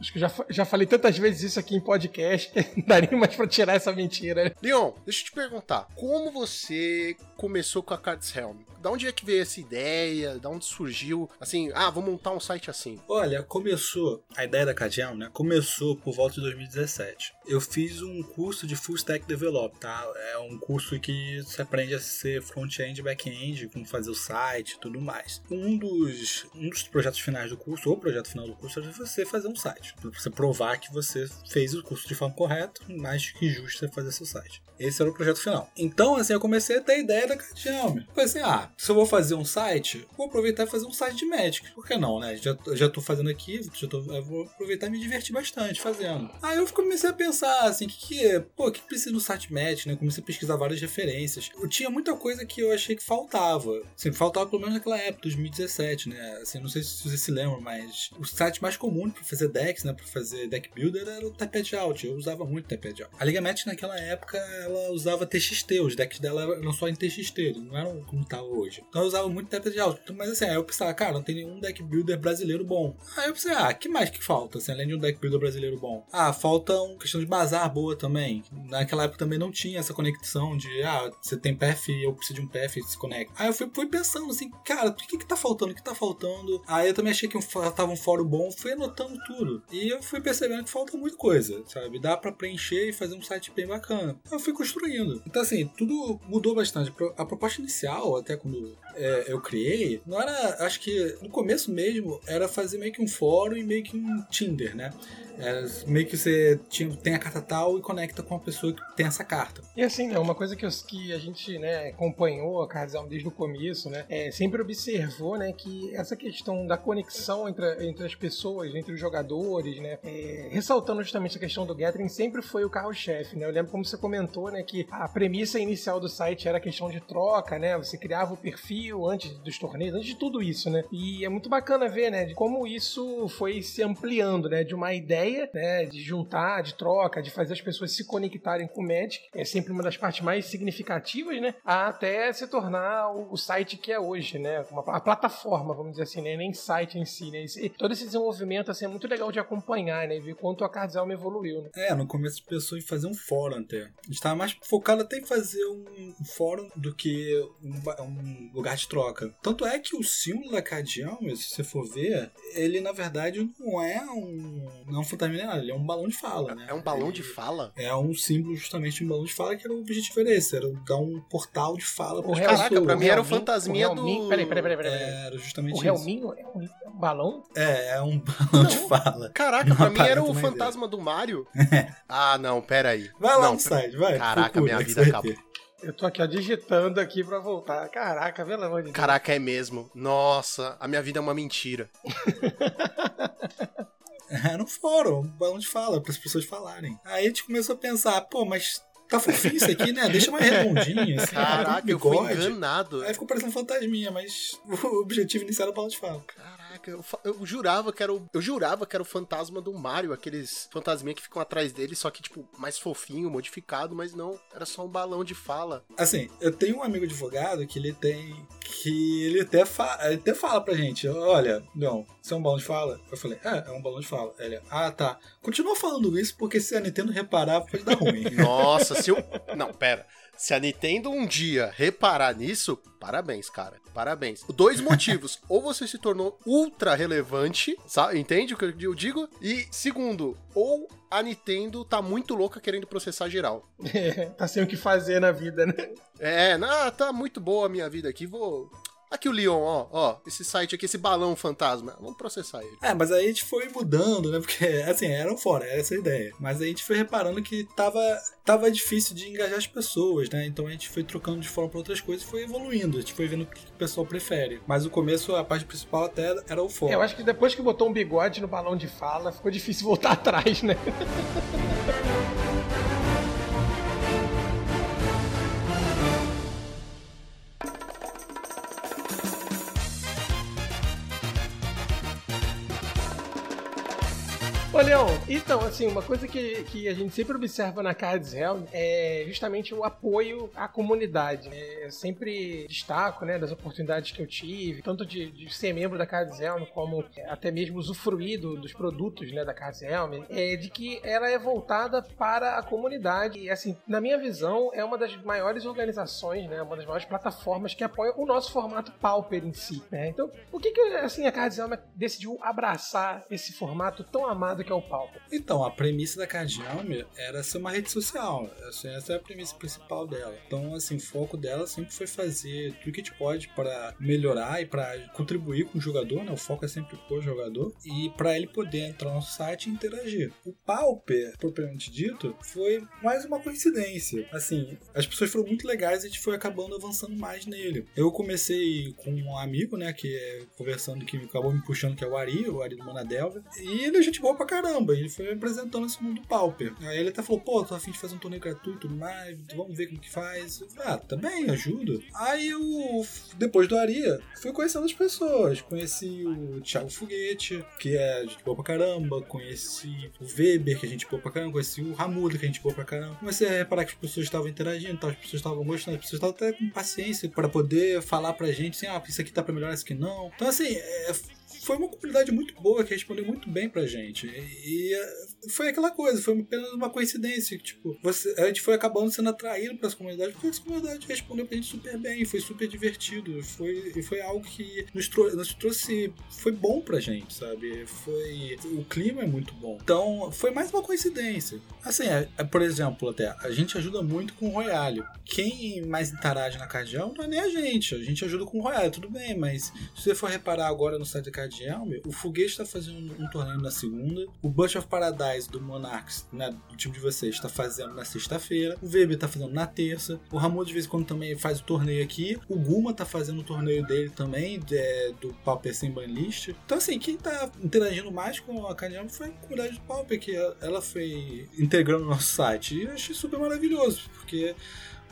S4: Acho que eu já, já falei tantas vezes isso aqui em podcast, não daria mais pra tirar essa mentira. né?
S2: Leon, deixa eu te perguntar. Como você começou com a Cards Helm? Da onde é que veio essa ideia? Da onde surgiu? Assim, ah, vou montar um site assim.
S6: Olha, começou, a ideia da Cadiam, né? Começou por volta de 2017. Eu fiz um curso de Full Stack Develop, tá? É um curso que você aprende a ser front-end e back-end, como fazer o site e tudo mais. Um dos, um dos projetos finais do curso, ou o projeto final do curso, era você fazer um site. Pra você provar que você fez o curso de forma correta, mais que você fazer seu site. Esse era o projeto final. Então, assim, eu comecei a ter a ideia da Cadiam. Falei assim, ah, se eu vou fazer um site, vou aproveitar e fazer um site de Magic. Por que não, né? Já, já tô fazendo aqui, já tô, vou aproveitar e me divertir bastante fazendo. Aí eu comecei a pensar, assim, que que, pô, que precisa no site Magic, né? Comecei a pesquisar várias referências. Eu tinha muita coisa que eu achei que faltava. Assim, faltava pelo menos naquela época, 2017, né? Assim, não sei se vocês se lembram, mas o site mais comum pra fazer decks, né? Pra fazer deck builder era o Taped Out. Eu usava muito Taped Out. A Liga Magic naquela época, ela usava TXT. Os decks dela eram só em TXT, não eram como tá hoje. Então eu usava muito Taped Out. Então, Mas assim, aí eu pensava, cara, não tem nenhum deck builder brasileiro bom. Aí eu pensei, ah, que mais que falta, assim, além de um deck builder brasileiro bom? Ah, falta uma questão de bazar boa também. Naquela época também não tinha essa conexão de, ah, você tem PF eu preciso de um PF se conecta. Aí eu fui, fui pensando assim, cara, o que que tá faltando? O que tá faltando? Aí eu também achei que um, faltava um fórum bom, fui anotando tudo. E eu fui percebendo que falta muita coisa, sabe? Dá pra preencher e fazer um site bem bacana. Eu fui construindo. Então, assim, tudo mudou bastante. A proposta inicial, até quando é, eu criei, não era. Acho que no começo mesmo era fazer meio que um fórum e meio que um Tinder, né? Era meio que você tem a carta tal e conecta com a pessoa que tem essa carta.
S4: E assim, né, uma coisa que, os- que a gente né, acompanhou a Cardzão desde o começo, né, é, sempre observou né, que essa questão da conexão entre, entre as pessoas, entre os jogadores, né, é, ressaltando justamente a questão do gathering, sempre foi o carro-chefe. Né? Eu lembro como você comentou né, que a premissa inicial do site era a questão de troca, né, você criava o perfil antes dos torneios, antes de tudo isso. Né, e é muito bacana ver né, de como isso foi se ampliando, né, de uma ideia né, de juntar, de troca, de fazer as pessoas se conectarem com o Magic, é sempre uma das partes mais significativas, né? Até se tornar o, site que é hoje, né? Uma, a plataforma, vamos dizer assim, né? Nem site em si, né? Todo esse desenvolvimento assim, é muito legal de acompanhar, né? Ver quanto a Cardzelma evoluiu, né?
S6: É, no começo a gente pensou em fazer um fórum até. A gente tava mais focado até em fazer um fórum do que um, um lugar de troca. Tanto é que o símbolo da Cadião, se você for ver, ele na verdade não é um. Não é nada, ele é um balão de fala, né?
S2: É um balão
S6: Ele-
S2: de fala?
S6: É um símbolo justamente de um balão de fala que era o objetivo era esse, era dar um portal de fala para
S4: Real-
S6: pessoas.
S2: Caraca, pra mim era o fantasminha
S4: o
S2: do-
S4: Peraí, peraí, peraí, peraí. peraí.
S6: É, Era justamente
S4: O
S6: isso.
S4: Helminho é um, é um balão?
S6: É, é um balão de fala.
S2: Caraca,
S6: Não
S2: pra mim era o fantasma do Mario. ah, não, pera aí.
S6: Vai lá
S2: não,
S6: no site, vai.
S2: Caraca,
S6: procura,
S2: minha vida acabou.
S4: Eu tô aqui, ó, digitando aqui pra voltar. Caraca, pelo amor de Deus.
S2: Caraca, é mesmo. Nossa, a minha vida é uma mentira.
S6: Um fórum, um balão de fala, para as pessoas falarem. Aí a gente começou a pensar, pô, mas tá fofinho isso aqui, né? Deixa mais redondinho, assim.
S2: Caraca,
S6: com
S2: eu fui enganado.
S6: Aí ficou parecendo um fantasminha, mas o objetivo inicial era o balão de fala.
S2: Caraca, eu, fa- eu jurava que era o. Eu jurava que era o fantasma do Mario, aqueles fantasminha que ficam atrás dele, só que, tipo, mais fofinho, modificado, mas não, era só um balão de fala.
S6: Assim, eu tenho um amigo advogado que ele tem. que ele até, fa... ele até fala pra gente: olha, não, isso é um balão de fala? Eu falei: é, é um balão de fala. Ele, ah, tá. Continua falando isso porque se a Nintendo reparar, pode dar ruim.
S2: Nossa, se eu. Não, pera. Se a Nintendo um dia reparar nisso, parabéns, cara. Parabéns. Dois motivos. ou você se tornou ultra relevante, sabe? Entende o que eu digo? E segundo, ou a Nintendo tá muito louca querendo processar geral.
S4: tá sem o que fazer na vida, né?
S2: É, não, tá muito boa a minha vida aqui, vou. Aqui o Leon, ó, ó, esse site aqui, esse balão fantasma. Vamos processar ele.
S6: É, mas aí a gente foi mudando, né? Porque, assim, eram fora, era essa a ideia. Mas aí a gente foi reparando que tava, tava difícil de engajar as pessoas, né? Então a gente foi trocando de forma pra outras coisas e foi evoluindo. A gente foi vendo o que o pessoal prefere. Mas o começo, a parte principal até era o fora.
S4: É, eu acho que depois que botou um bigode no balão de fala, ficou difícil voltar atrás, né? então, assim, uma coisa que, que a gente sempre observa na Cards Helm é justamente o apoio à comunidade. né? Eu sempre destaco, né, das oportunidades que eu tive, tanto de, de ser membro da Cards Helm, como até mesmo usufruir do- dos produtos, né, da Cards Helm, é de que ela é voltada para a comunidade. E, assim, na minha visão, é uma das maiores organizações, né, uma das maiores plataformas que apoia o nosso formato Pauper em si, né? Então, por que que, assim, a Cards Helm decidiu abraçar esse formato tão amado que é o Pauper?
S6: Então, a premissa da Cardialme era ser uma rede social. Essa essa é a premissa principal dela. Então, assim, o foco dela sempre foi fazer tudo que a gente pode para melhorar e para contribuir com o jogador, né? O foco é sempre o jogador e para ele poder entrar no site e interagir. O Pauper, propriamente dito, foi mais uma coincidência. Assim, as pessoas foram muito legais e a gente foi acabando avançando mais nele. Eu comecei com um amigo, né, que é conversando que acabou me puxando, que é o Ari, o Ari do Monadelva, e ele é gente boa pra caramba. Ele foi me apresentando esse mundo Pauper. Aí ele até falou, pô, tô afim de fazer um torneio gratuito mais, vamos ver como que faz. Eu falei, ah, também, ajuda. Aí eu, depois do Ari, fui conhecendo as pessoas. Conheci o Thiago Foguete, que é gente boa pra caramba. Conheci o Weber, que é gente boa pra caramba. Conheci o Ramuda, que é gente boa pra caramba. Comecei a reparar que as pessoas estavam interagindo, as pessoas estavam gostando, as pessoas estavam até com paciência pra poder falar pra gente assim, ah, isso aqui tá pra melhorar, isso aqui não. Então, assim, é, foi uma comunidade muito boa que respondeu muito bem pra gente. E, foi aquela coisa, foi apenas uma coincidência. Tipo, você, a gente foi acabando sendo atraído pras comunidades porque as comunidades respondeu pra gente super bem, foi super divertido. Foi, foi algo que nos, trou nos trouxe. Foi bom pra gente, sabe? Foi. O clima é muito bom. Então, foi mais uma coincidência. Assim, é, é, por exemplo, até, a gente ajuda muito com o Royale. Quem mais interage na Cardião não é nem a gente. A gente ajuda com o Royale, tudo bem, mas se você for reparar agora no site da Cardião, o Foguete está fazendo um torneio na segunda, o Bunch of Paradise do Monarchs, né, do time de vocês, está fazendo na sexta-feira, o Weber está fazendo na terça, o Ramon de vez em quando também faz o torneio aqui, o Guma está fazendo o torneio dele também, é, do Pauper Sem Banlist. Então, assim, quem está interagindo mais com a Cardião foi a comunidade do Pauper, que ela foi integrando o nosso site. E eu achei super maravilhoso, porque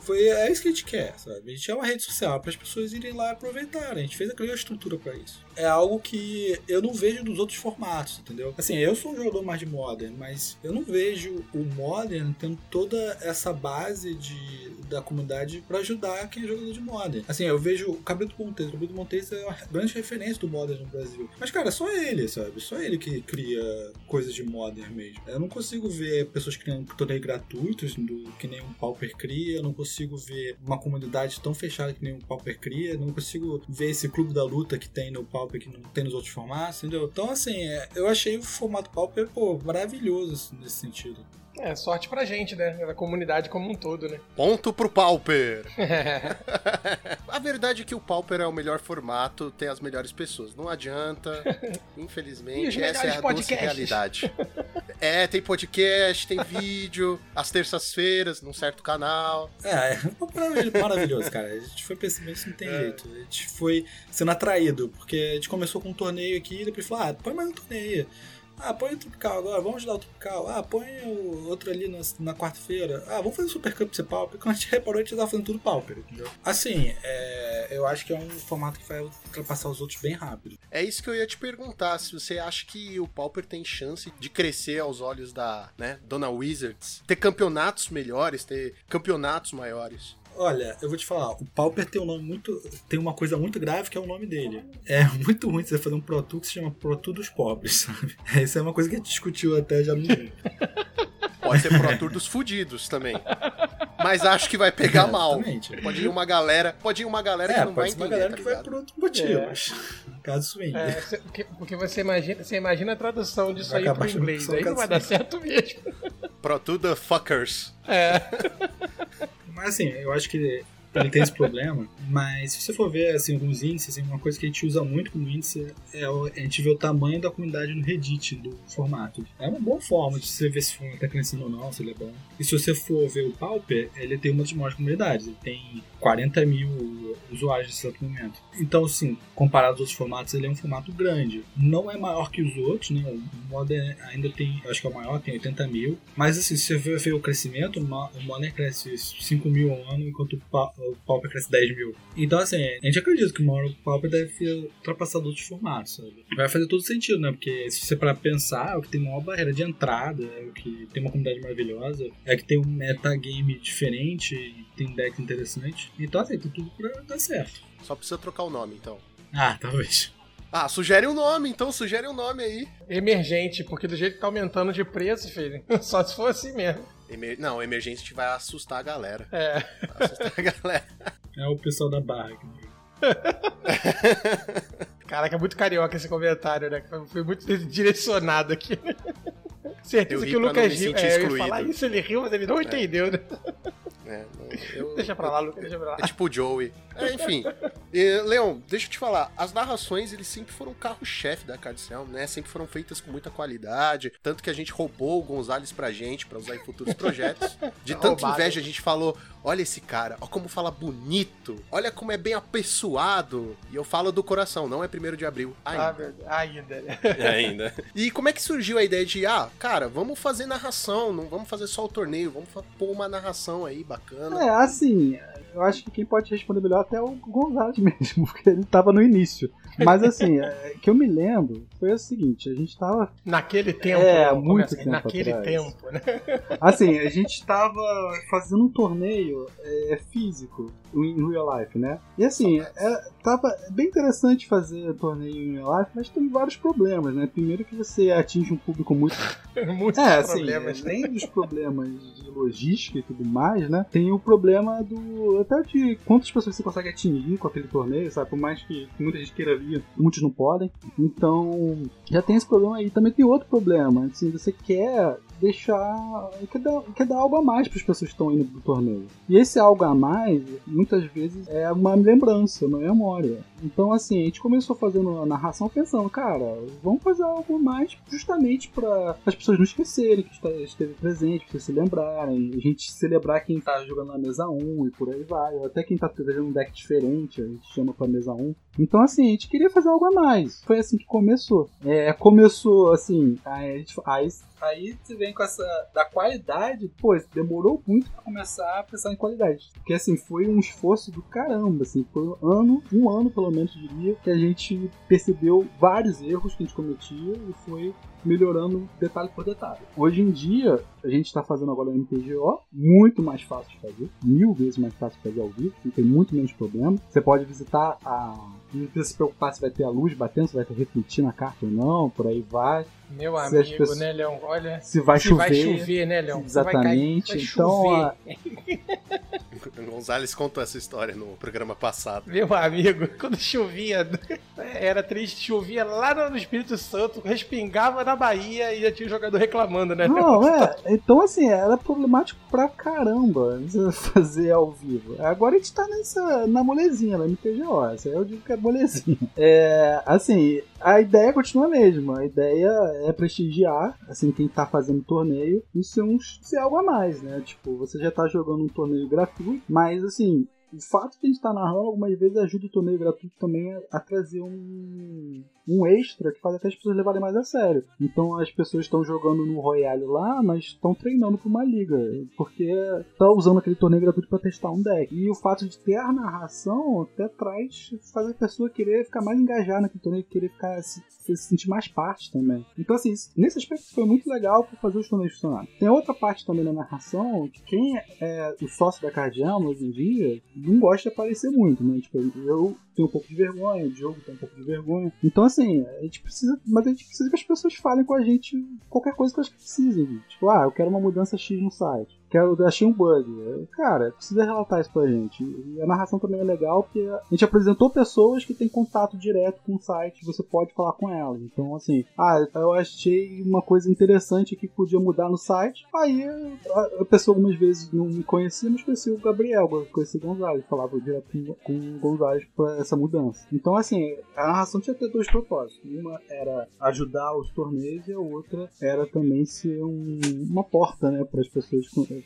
S6: foi, é isso que a gente quer, sabe? A gente é uma rede social para as pessoas irem lá e aproveitarem. A gente fez aquela estrutura para isso. É algo que eu não vejo dos outros formatos, entendeu? Assim, eu sou um jogador mais de Modern, mas eu não vejo o Modern tendo toda essa base de, da comunidade para ajudar quem é jogador de Modern. Assim, eu vejo o Cabrito Montes. O Cabrito Montes é uma grande referência do Modern no Brasil. Mas, cara, só ele, sabe? Só ele que cria coisas de Modern mesmo. Eu não consigo ver pessoas criando torneios gratuitos, do, que nem um Pauper cria. Eu não consigo ver uma comunidade tão fechada que nem um Pauper cria. Não consigo ver esse clube da luta que tem no Pauper que não tem nos outros formatos, entendeu? Então, assim, é, eu achei o formato Pauper, pô, maravilhoso assim, nesse sentido.
S4: É, sorte pra gente, né? Da comunidade como um todo, né?
S2: Ponto pro Pauper. A verdade é que o Pauper é o melhor formato, tem as melhores pessoas. Não adianta, infelizmente, essa é a doce realidade. É, tem podcast, tem vídeo, às terças-feiras, num certo canal.
S6: É, é maravilhoso, maravilhoso, cara. A gente foi isso não tem jeito. A gente foi sendo atraído, porque a gente começou com um torneio aqui e depois falou, ah, põe mais um torneio. Ah, põe o Tropical agora, vamos ajudar o Tropical. Ah, põe o outro ali na, na quarta-feira. Ah, vamos fazer o Super Cup ser Pauper. Quando a gente reparou, a gente tava fazendo tudo Pauper, entendeu? Assim, é, eu acho que é um formato que vai ultrapassar os outros bem rápido.
S2: É isso que eu ia te perguntar, se você acha que o Pauper tem chance de crescer aos olhos da, né, Dona Wizards, ter campeonatos melhores, ter campeonatos maiores.
S6: Olha, eu vou te falar, o Pauper tem um nome muito. tem uma coisa muito grave que é o nome dele. É muito ruim você fazer um Pro Tour que se chama Pro Tour dos pobres, sabe? Isso é uma coisa que a gente discutiu até já no
S2: Pode ser Pro Tour dos fudidos também. Mas acho que vai pegar
S6: É,
S2: mal.
S6: exatamente.
S2: Pode ir uma galera, pode ir uma galera que
S6: É,
S2: não vai
S6: pode ser uma
S2: entender,
S6: galera
S2: tá
S6: que vai por outros motivos. Caso swing.
S4: É, porque, porque você imagina, você imagina a tradução disso
S6: Vai
S4: aí pro inglês, aí não vai dar certo mesmo.
S2: Pro the Fuckers.
S4: É.
S6: Mas assim, eu acho que ele tem esse problema, mas se você for ver assim, alguns índices, assim, uma coisa que a gente usa muito como índice é o- a gente ver o tamanho da comunidade no Reddit do formato. É uma boa forma de você ver se o formato tá crescendo ou não, se ele é bom. E se você for ver o Pauper, ele tem uma das maiores comunidades, ele tem 40 mil usuários nesse exato momento. Então, assim, comparado aos outros formatos, ele é um formato grande. Não é maior que os outros, né? O Modern ainda tem, acho que é o maior, tem 80 mil. Mas, assim, se você ver o crescimento, o Mo- o Modern cresce 5 mil ao ano, enquanto o Pa- o Pauper cresce 10 mil. Então, assim, a gente acredita que uma hora o Pauper deve ser ultrapassado outros formatos, sabe? Vai fazer todo sentido, né? Porque se você para pensar, é o que tem maior barreira de entrada, é o que tem uma comunidade maravilhosa, é que tem um metagame diferente tem deck interessante. Então, assim, tem tudo pra dar certo.
S2: Só precisa trocar o nome, então.
S6: Ah, talvez.
S2: Ah, sugere um nome, então sugere um nome aí.
S4: Emergente, porque do jeito que tá aumentando de preço, filho, só se for assim mesmo.
S2: Emer... Não, Emergência vai assustar a galera.
S4: É.
S2: Vai assustar a galera.
S6: É o pessoal da barra. aqui.
S4: Caraca, é muito carioca esse comentário, né? Foi muito direcionado aqui. Certeza
S2: Eu ri
S4: que o Lucas riu. É, eu ia falar isso, ele riu, mas ele não entendeu, né?
S2: É, eu-
S4: Deixa pra lá, Lucas, deixa pra lá.
S2: É tipo o Joey. É, enfim. E, Leon, deixa eu te falar. As narrações, eles sempre foram carro-chefe da Cardcel, né? Sempre foram feitas com muita qualidade. Tanto que a gente roubou o Gonzalez pra gente, pra usar em futuros projetos. De tanta inveja, a gente falou: olha esse cara, olha como fala bonito, olha como é bem apessoado. E eu falo do coração, não é primeiro de abril.
S4: Ah,
S2: Ainda.
S4: Deus. Ainda,
S2: ainda. E como é que surgiu a ideia de, ah, cara, vamos fazer narração, não vamos fazer só o torneio, vamos pôr uma narração aí bacana.
S3: É, assim, eu acho que quem pode responder melhor até é o Gonzalez mesmo, porque ele tava no início. Mas assim, é, que eu me lembro foi o seguinte, a gente tava.
S4: Naquele tempo.
S3: É,
S4: né?
S3: muito tempo
S4: Naquele
S3: atrás.
S4: tempo, né?
S3: Assim, a gente tava fazendo um torneio é, físico em real life, né? E assim, é, tava bem interessante fazer torneio em real life, mas tem vários problemas, né? Primeiro que você atinge um público muito
S4: Muitos
S3: É, assim,
S4: problemas. né?
S3: além dos problemas de logística e tudo mais, né? Tem o problema do. até de quantas pessoas você consegue atingir com aquele torneio, sabe? Por mais que muita gente queira vir, muitos não podem. Então, já tem esse problema aí. Também tem outro problema, assim, você quer deixar. quer dar, quer dar algo a mais para as pessoas que estão indo pro torneio. E esse algo a mais, muitas vezes, é uma lembrança, uma memória. Então, assim, a gente começou fazendo a narração pensando, cara, vamos fazer algo mais justamente para as pessoas não esquecerem que esteve presente, para se lembrarem, a gente celebrar quem tá jogando na mesa 1 e por aí vai, ou até quem tá trazendo um deck diferente, a gente chama pra mesa 1. Então, assim, a gente queria fazer algo a mais. Foi assim que começou. É, começou assim, aí, aí, aí você vem com essa da qualidade, pô, demorou muito pra começar a pensar em qualidade. Porque assim, foi um esforço do caramba, assim, foi um ano, um ano pelo menos diria, que a gente percebeu vários erros que a gente cometia e foi melhorando detalhe por detalhe. Hoje em dia, a gente está fazendo agora o MTGO, muito mais fácil de fazer, mil vezes mais fácil de fazer ao vivo, tem muito menos problema. Você pode visitar a. Não precisa se preocupar se vai ter a luz batendo, se vai ter refletir na carta ou não, por aí vai.
S4: Meu
S3: Se
S4: amigo,
S3: pessoas-
S4: né, Leão? Olha.
S3: Se vai
S4: se
S3: chover.
S4: vai chover, né, Leão? Se vai cair,
S3: Exatamente.
S4: vai
S3: então, a-
S2: Gonzalez contou essa história no programa passado.
S4: Meu amigo, quando chovia, era triste, chovia lá no Espírito Santo, respingava na Bahia e já tinha o jogador reclamando, né?
S3: Não, é. Então, assim, era problemático pra caramba fazer ao vivo. Agora a gente tá nessa, na molezinha, na MTGO. Essa aí eu digo que é molezinha. É, assim, a ideia continua a mesma. A ideia é prestigiar, assim, quem tá fazendo torneio e ser, um, ser algo a mais, né? Tipo, você já tá jogando um torneio gratuito, mas, assim, o fato de a gente estar narrando algumas vezes ajuda o torneio gratuito também a, a trazer um, um extra que faz até as pessoas levarem mais a sério. Então as pessoas estão jogando no Royale lá, mas estão treinando pra uma liga, porque tá usando aquele torneio gratuito para testar um deck. E o fato de ter a narração até traz, faz a pessoa querer ficar mais engajada naquele torneio, querer ficar se, se sentir mais parte também. Então assim, nesse aspecto foi muito legal para fazer os torneios funcionarem. Tem outra parte também da narração, que quem é o sócio da Cardião hoje em dia não gosta de aparecer muito, né? Tipo, eu tenho um pouco de vergonha, o Diogo tem um pouco de vergonha. Então, assim, a gente precisa. Mas a gente precisa que as pessoas falem com a gente qualquer coisa que elas precisem. Tipo, ah, eu quero uma mudança X no site quero, achei um bug. Cara, precisa relatar isso pra gente. E a narração também é legal porque a gente apresentou pessoas que têm contato direto com o site, você pode falar com elas. Então, assim, ah, eu achei uma coisa interessante que podia mudar no site. Aí a, pessoa algumas vezes não me conhecia, mas conhecia o Gabriel, conhecia o Gonzalez, falava direto com, com o Gonzalez pra essa mudança. Então, assim, a narração tinha que ter dois propósitos. Uma era ajudar os torneios e a outra era também ser um, uma porta, né, para as pessoas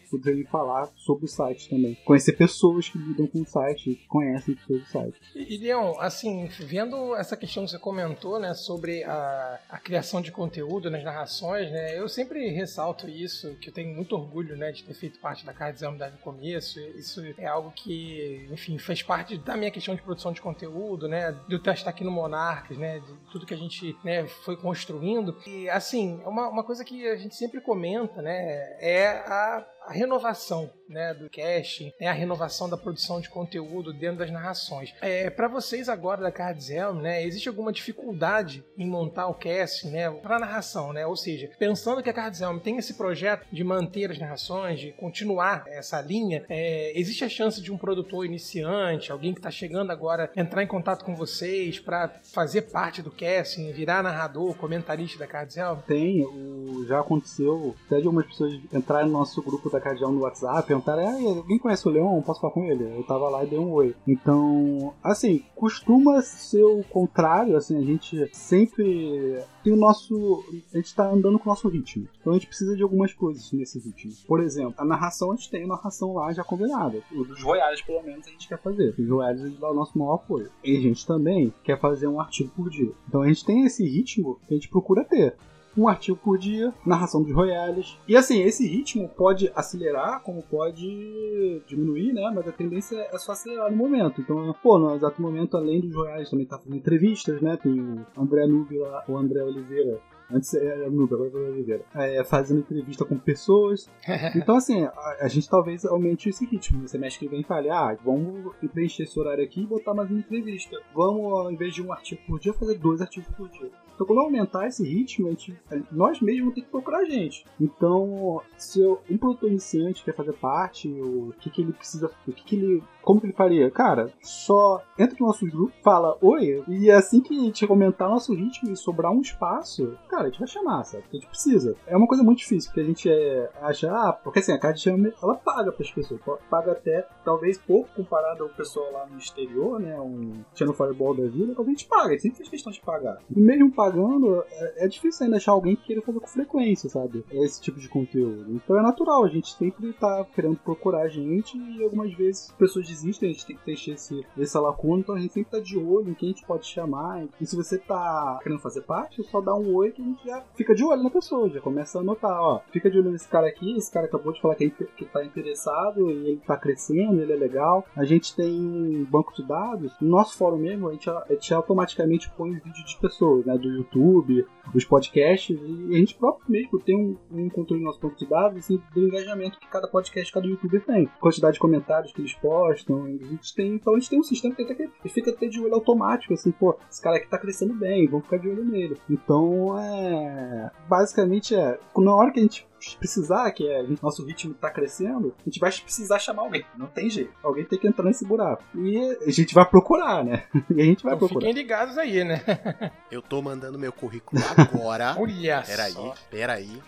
S3: poderem falar sobre o site também. Conhecer pessoas que lidam com o site, que conhecem pessoas do site.
S4: E, Leon, assim, vendo essa questão que você comentou, né, sobre a, a criação de conteúdo nas narrações, né, eu sempre ressalto isso, que eu tenho muito orgulho, né, de ter feito parte da Card desde o começo. Isso é algo que, enfim, fez parte da minha questão de produção de conteúdo, né, eu estar aqui no Monarcas, né, de tudo que a gente, né, foi construindo. E, assim, é uma, uma coisa que a gente sempre comenta, né, é a a renovação né, do casting, né, a renovação da produção de conteúdo dentro das narrações. É, para vocês agora da Cardzelm, né, existe alguma dificuldade em montar o casting né, para narração? Né? Ou seja, pensando que a Cardzelm tem esse projeto de manter as narrações, de continuar essa linha, é, existe a chance de um produtor iniciante, alguém que está chegando agora, entrar em contato com vocês para fazer parte do casting, virar narrador, comentarista da Cardzelm?
S3: Tem, o, já aconteceu até de algumas pessoas entrarem no nosso grupo da Cardião no WhatsApp, perguntaram, ah, alguém conhece o Leon? Posso falar com ele? Eu tava lá e dei um oi. Então, assim, costuma ser o contrário, assim, a gente sempre tem o nosso. A gente tá andando com o nosso ritmo. Então a gente precisa de algumas coisas nesse ritmo. Por exemplo, a narração, a gente tem a narração lá já combinada. O dos pelo menos, a gente quer fazer. Os Royales a gente dá o nosso maior apoio. E a gente também quer fazer um artigo por dia. Então a gente tem esse ritmo que a gente procura ter um artigo por dia, narração dos royales. E assim, esse ritmo pode acelerar, como pode diminuir, né? Mas a tendência é só acelerar no momento. Então, pô, no exato momento, além dos royales, também tá fazendo entrevistas, né? Tem o André Nubio, o André Oliveira, Antes era Nubia, agora é Oliveira. É, fazendo entrevista com pessoas. Então, assim, a, a, gente talvez aumente esse ritmo. No semestre que vem fale, ah, vamos preencher esse horário aqui e botar mais uma entrevista. Vamos, ao invés de um artigo por dia, fazer dois artigos por dia. Então, quando aumentar esse ritmo, gente, nós mesmos ter que procurar a gente. Então, se eu, um produtor iniciante quer fazer parte, o que, que ele precisa, o que, que ele como que ele faria? Cara, só entra no nosso grupo, fala oi, e assim que a gente aumentar nosso ritmo e sobrar um espaço, cara, a gente vai chamar, sabe? Porque a gente precisa. É uma coisa muito difícil, porque a gente é, acha, ah, porque assim, a Card ela paga para as pessoas, paga até, talvez pouco comparado ao pessoal lá no exterior, né? Um Channel Fireball da vida, a gente paga, a gente sempre fez questão de pagar. E mesmo pagando, é, é difícil ainda achar alguém que queira fazer com frequência, sabe? Esse tipo de conteúdo. Então é natural, a gente sempre tá querendo procurar gente e algumas vezes pessoas existem, a gente tem que preencher esse, essa lacuna, então a gente sempre tá de olho em quem a gente pode chamar. E se você tá querendo fazer parte, é só dá um oi que a gente já fica de olho na pessoa, já começa a notar, ó, fica de olho nesse cara aqui, esse cara acabou de falar que, que tá interessado e ele tá crescendo, ele é legal. A gente tem um banco de dados, no nosso fórum mesmo, a gente, a gente automaticamente põe vídeo de pessoas, né, do YouTube, dos podcasts, e a gente próprio mesmo tem um, um controle no nosso banco de dados, assim, do engajamento que cada podcast, cada youtuber tem. Quantidade de comentários que eles postam, a gente tem, então a gente tem um sistema que até que fica até de olho automático, assim, pô, esse cara aqui tá crescendo bem, vamos ficar de olho nele. Então, é. Basicamente é. Na hora que a gente precisar, que é nosso ritmo tá crescendo, a gente vai precisar chamar alguém. Não tem jeito. Alguém tem que entrar nesse buraco. E a gente vai procurar, né? E a gente vai então, procurar.
S4: Fiquem ligados aí, né?
S2: Eu tô mandando meu currículo agora.
S4: Olha
S2: peraí,
S4: só.
S2: peraí.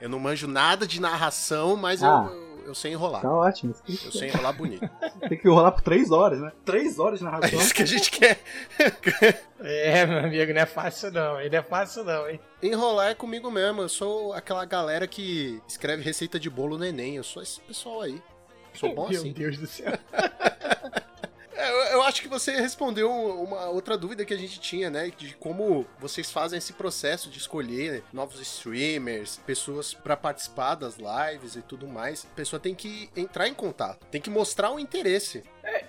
S2: Eu não manjo nada de narração, mas ah. eu eu sei enrolar.
S3: Tá ótimo.
S2: Eu sei enrolar bonito.
S3: Tem que enrolar por três horas, né? Três horas de narração.
S2: É isso que a gente quer.
S4: é, meu amigo, não é fácil não. Ele é fácil não, hein?
S2: Enrolar é comigo mesmo. Eu sou aquela galera que escreve receita de bolo no Enem. Eu sou esse pessoal aí. Sou bom
S4: meu
S2: assim.
S4: Meu Deus do céu.
S2: É, eu, acho que você respondeu uma outra dúvida que a gente tinha, né? De como vocês fazem esse processo de escolher novos streamers, pessoas para participar das lives e tudo mais. A pessoa tem que entrar em contato, tem que mostrar o interesse.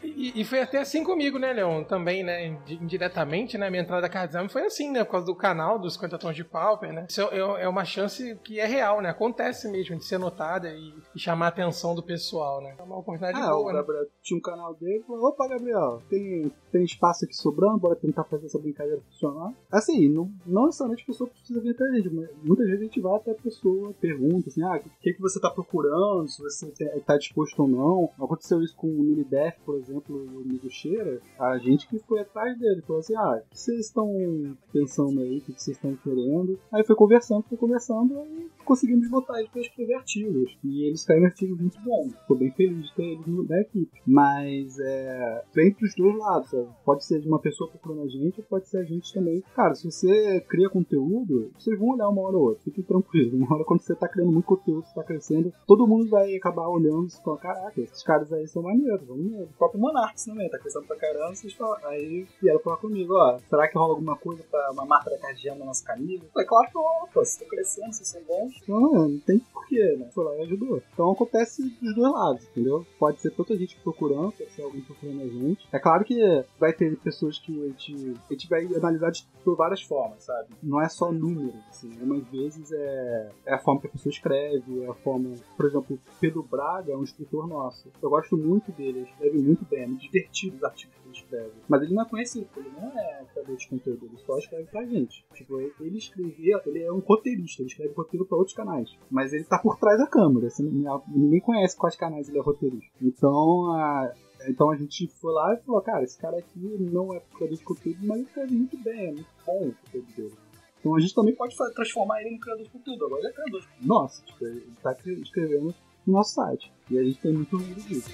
S4: É, e, e, foi até assim comigo, né, Leon? Também, né? Indiretamente, né? Minha entrada da Cardizame foi assim, né? Por causa do canal dos 50 Tons de Pauper, né? Isso é, é, uma chance que é real, né? Acontece mesmo de ser notada e, e chamar a atenção do pessoal, né? É uma oportunidade
S3: ah,
S4: boa,
S3: o
S4: né?
S3: Gabriel tinha um canal dele falou: opa, Gabriel, tem, tem espaço aqui sobrando, bora tentar fazer essa brincadeira funcionar. Assim, não, não necessariamente a pessoa precisa vir até a gente, mas muitas vezes a gente vai até a pessoa, pergunta assim: ah, o que, que você tá procurando, se você tá disposto ou não. Aconteceu isso com o Milidef, por exemplo, amigo Cheira, a gente que foi atrás dele, falou assim: ah, o que vocês estão pensando aí, o que vocês estão querendo? Aí foi conversando, foi conversando, e conseguimos botar ele para escrever artigos. E eles escrevem artigos muito bons. Estou bem feliz de ter eles na equipe. Mas é. Vem pros dois lados, sabe? Pode ser de uma pessoa procurando a gente, pode ser a gente também. Cara, se você cria conteúdo, vocês vão olhar uma hora ou outra. Fique tranquilo. Uma hora quando você tá criando muito conteúdo, você tá crescendo, todo mundo vai acabar olhando e falar: caraca, esses caras aí são maneiros, vamos ver. O próprio Monarchs também, tá crescendo pra caramba. Vocês falam, aí vieram falar comigo: ó, será que rola alguma coisa pra uma marca da Cardiana na nossa camisa? É claro que rola, pô. Vocês estão crescendo, vocês são bons. Não, não tem porquê, né? Foi lá e ajudou. Então acontece dos dois lados, entendeu? Pode ser tanta gente procurando, pode ser alguém procurando a gente. É claro que vai ter pessoas que a gente, a gente vai analisar de, várias formas, sabe? Não é só número, assim. Algumas vezes é, é a forma que a pessoa escreve, é a forma. Por exemplo, Pedro Braga é um escritor nosso. Eu gosto muito dele, ele escreve muito bem, é muito divertido os artigos que ele escreve. Mas ele não é conhecido, ele não é criador de conteúdo, ele só escreve pra gente. Tipo, ele escrevia, ele é um roteirista, ele escreve roteiro pra outros canais. Mas ele tá por trás da câmera, assim, ninguém conhece quais canais ele é roteirista. Então, a, então a gente foi lá e falou, cara, esse cara aqui não é criador de conteúdo, mas ele escreve muito bem, é muito bom o conteúdo dele. Então a gente também pode transformar ele em criador de conteúdo. Agora ele é criador. Nossa, tipo, ele tá escrevendo no nosso site. E a gente tem muito orgulho disso.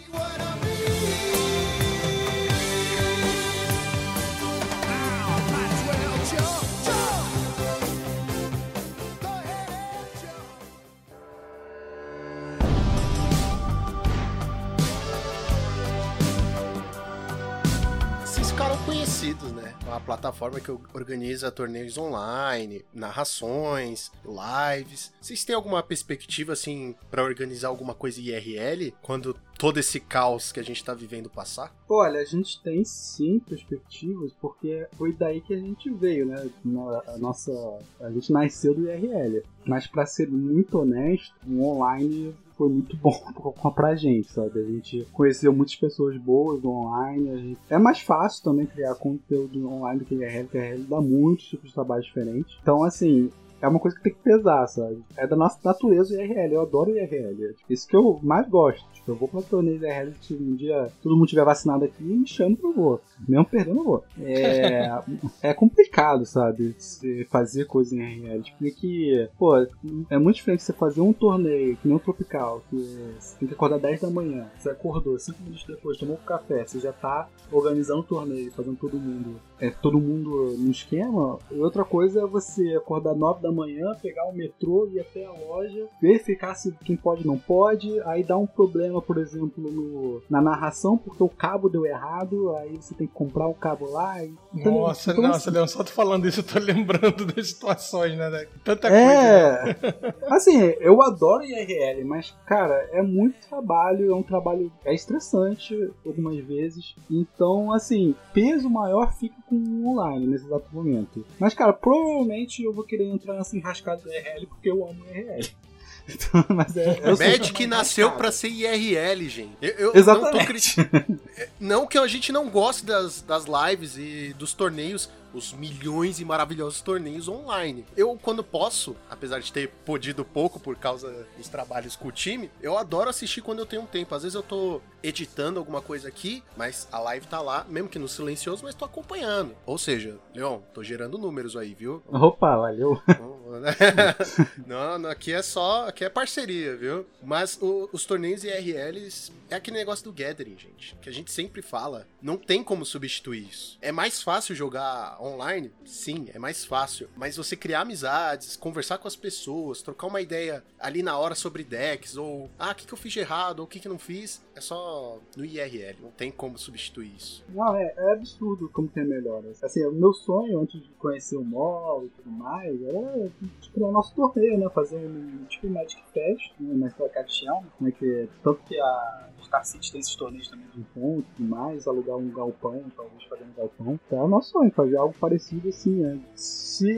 S2: Conhecidos, né? Uma plataforma que organiza torneios online, narrações, lives. Vocês têm alguma perspectiva, assim, para organizar alguma coisa IRL quando todo esse caos que a gente tá vivendo passar?
S3: Olha, a gente tem sim perspectivas, porque foi daí que a gente veio, né? a nossa. A gente nasceu do IRL. Mas para ser muito honesto, o online foi muito bom pra gente, sabe? A gente conheceu muitas pessoas boas online. Gente... É mais fácil também criar conteúdo online do que IRL, porque IRL dá muitos tipos de trabalho diferentes. Então, assim, é uma coisa que tem que pesar, sabe? É da nossa natureza o IRL, eu adoro o IRL. É isso que eu mais gosto. Tipo, eu vou pra torneio IRL se um dia todo mundo tiver vacinado aqui, me chama que eu vou. Mesmo perdendo, eu vou. É, é complicado, sabe? Você fazer coisa em IRL. Tipo, que, pô, é muito diferente você fazer um torneio, que nem um tropical, que você tem que acordar 10 da manhã. Você acordou 5 minutos depois, tomou um café, você já tá organizando o torneio, fazendo todo mundo. É, todo mundo no esquema. E outra coisa é você acordar 9 da manhã, pegar o metrô, ir até a loja, verificar se quem pode não pode, aí dá um problema, por exemplo, no, na narração, porque o cabo deu errado, aí você tem que comprar o cabo lá. E,
S4: nossa, então, nossa, assim, Leon, só tô falando isso, eu tô lembrando das situações, né? Tanta
S3: é, coisa. Né? assim, eu adoro IRL, mas, cara, é muito trabalho, é um trabalho é estressante algumas vezes. Então, assim, peso maior fica com o online nesse exato momento. Mas, cara, provavelmente eu vou querer entrar nessa enrascada do IRL porque eu amo IRL.
S2: Então, mas é, o Magic nasceu para ser IRL, gente. Eu, eu
S3: Exatamente.
S2: Não, tô... não que a gente não goste das, das lives e dos torneios, os milhões e maravilhosos torneios online. Eu, quando posso, apesar de ter podido pouco por causa dos trabalhos com o time, eu adoro assistir quando eu tenho um tempo. Às vezes eu tô editando alguma coisa aqui, mas a live tá lá, mesmo que no silencioso, mas tô acompanhando. Ou seja, Leon, tô gerando números aí, viu?
S3: Opa, valeu.
S2: não, não, aqui é só, aqui é parceria, viu? Mas o, os torneios IRLs é aquele negócio do gathering, gente, que a gente sempre fala. Não tem como substituir isso. É mais fácil jogar online? Sim, é mais fácil. Mas você criar amizades, conversar com as pessoas, trocar uma ideia ali na hora sobre decks, ou ah, o que, que eu fiz de errado, ou o que, que não fiz, é só no IRL, não tem como substituir isso.
S3: Não, é, é absurdo como tem melhoras. Assim, o meu sonho antes de conhecer o mall e tudo mais era tipo o nosso torneio, né? Fazer um tipo Magic Fest, né? Mas pra caixão, né? Que, tanto que a Star City tem esses torneios também de encontro e tudo mais, alugar um galpão, talvez fazer um galpão. Então é o nosso sonho, fazer algo parecido assim, né? Se.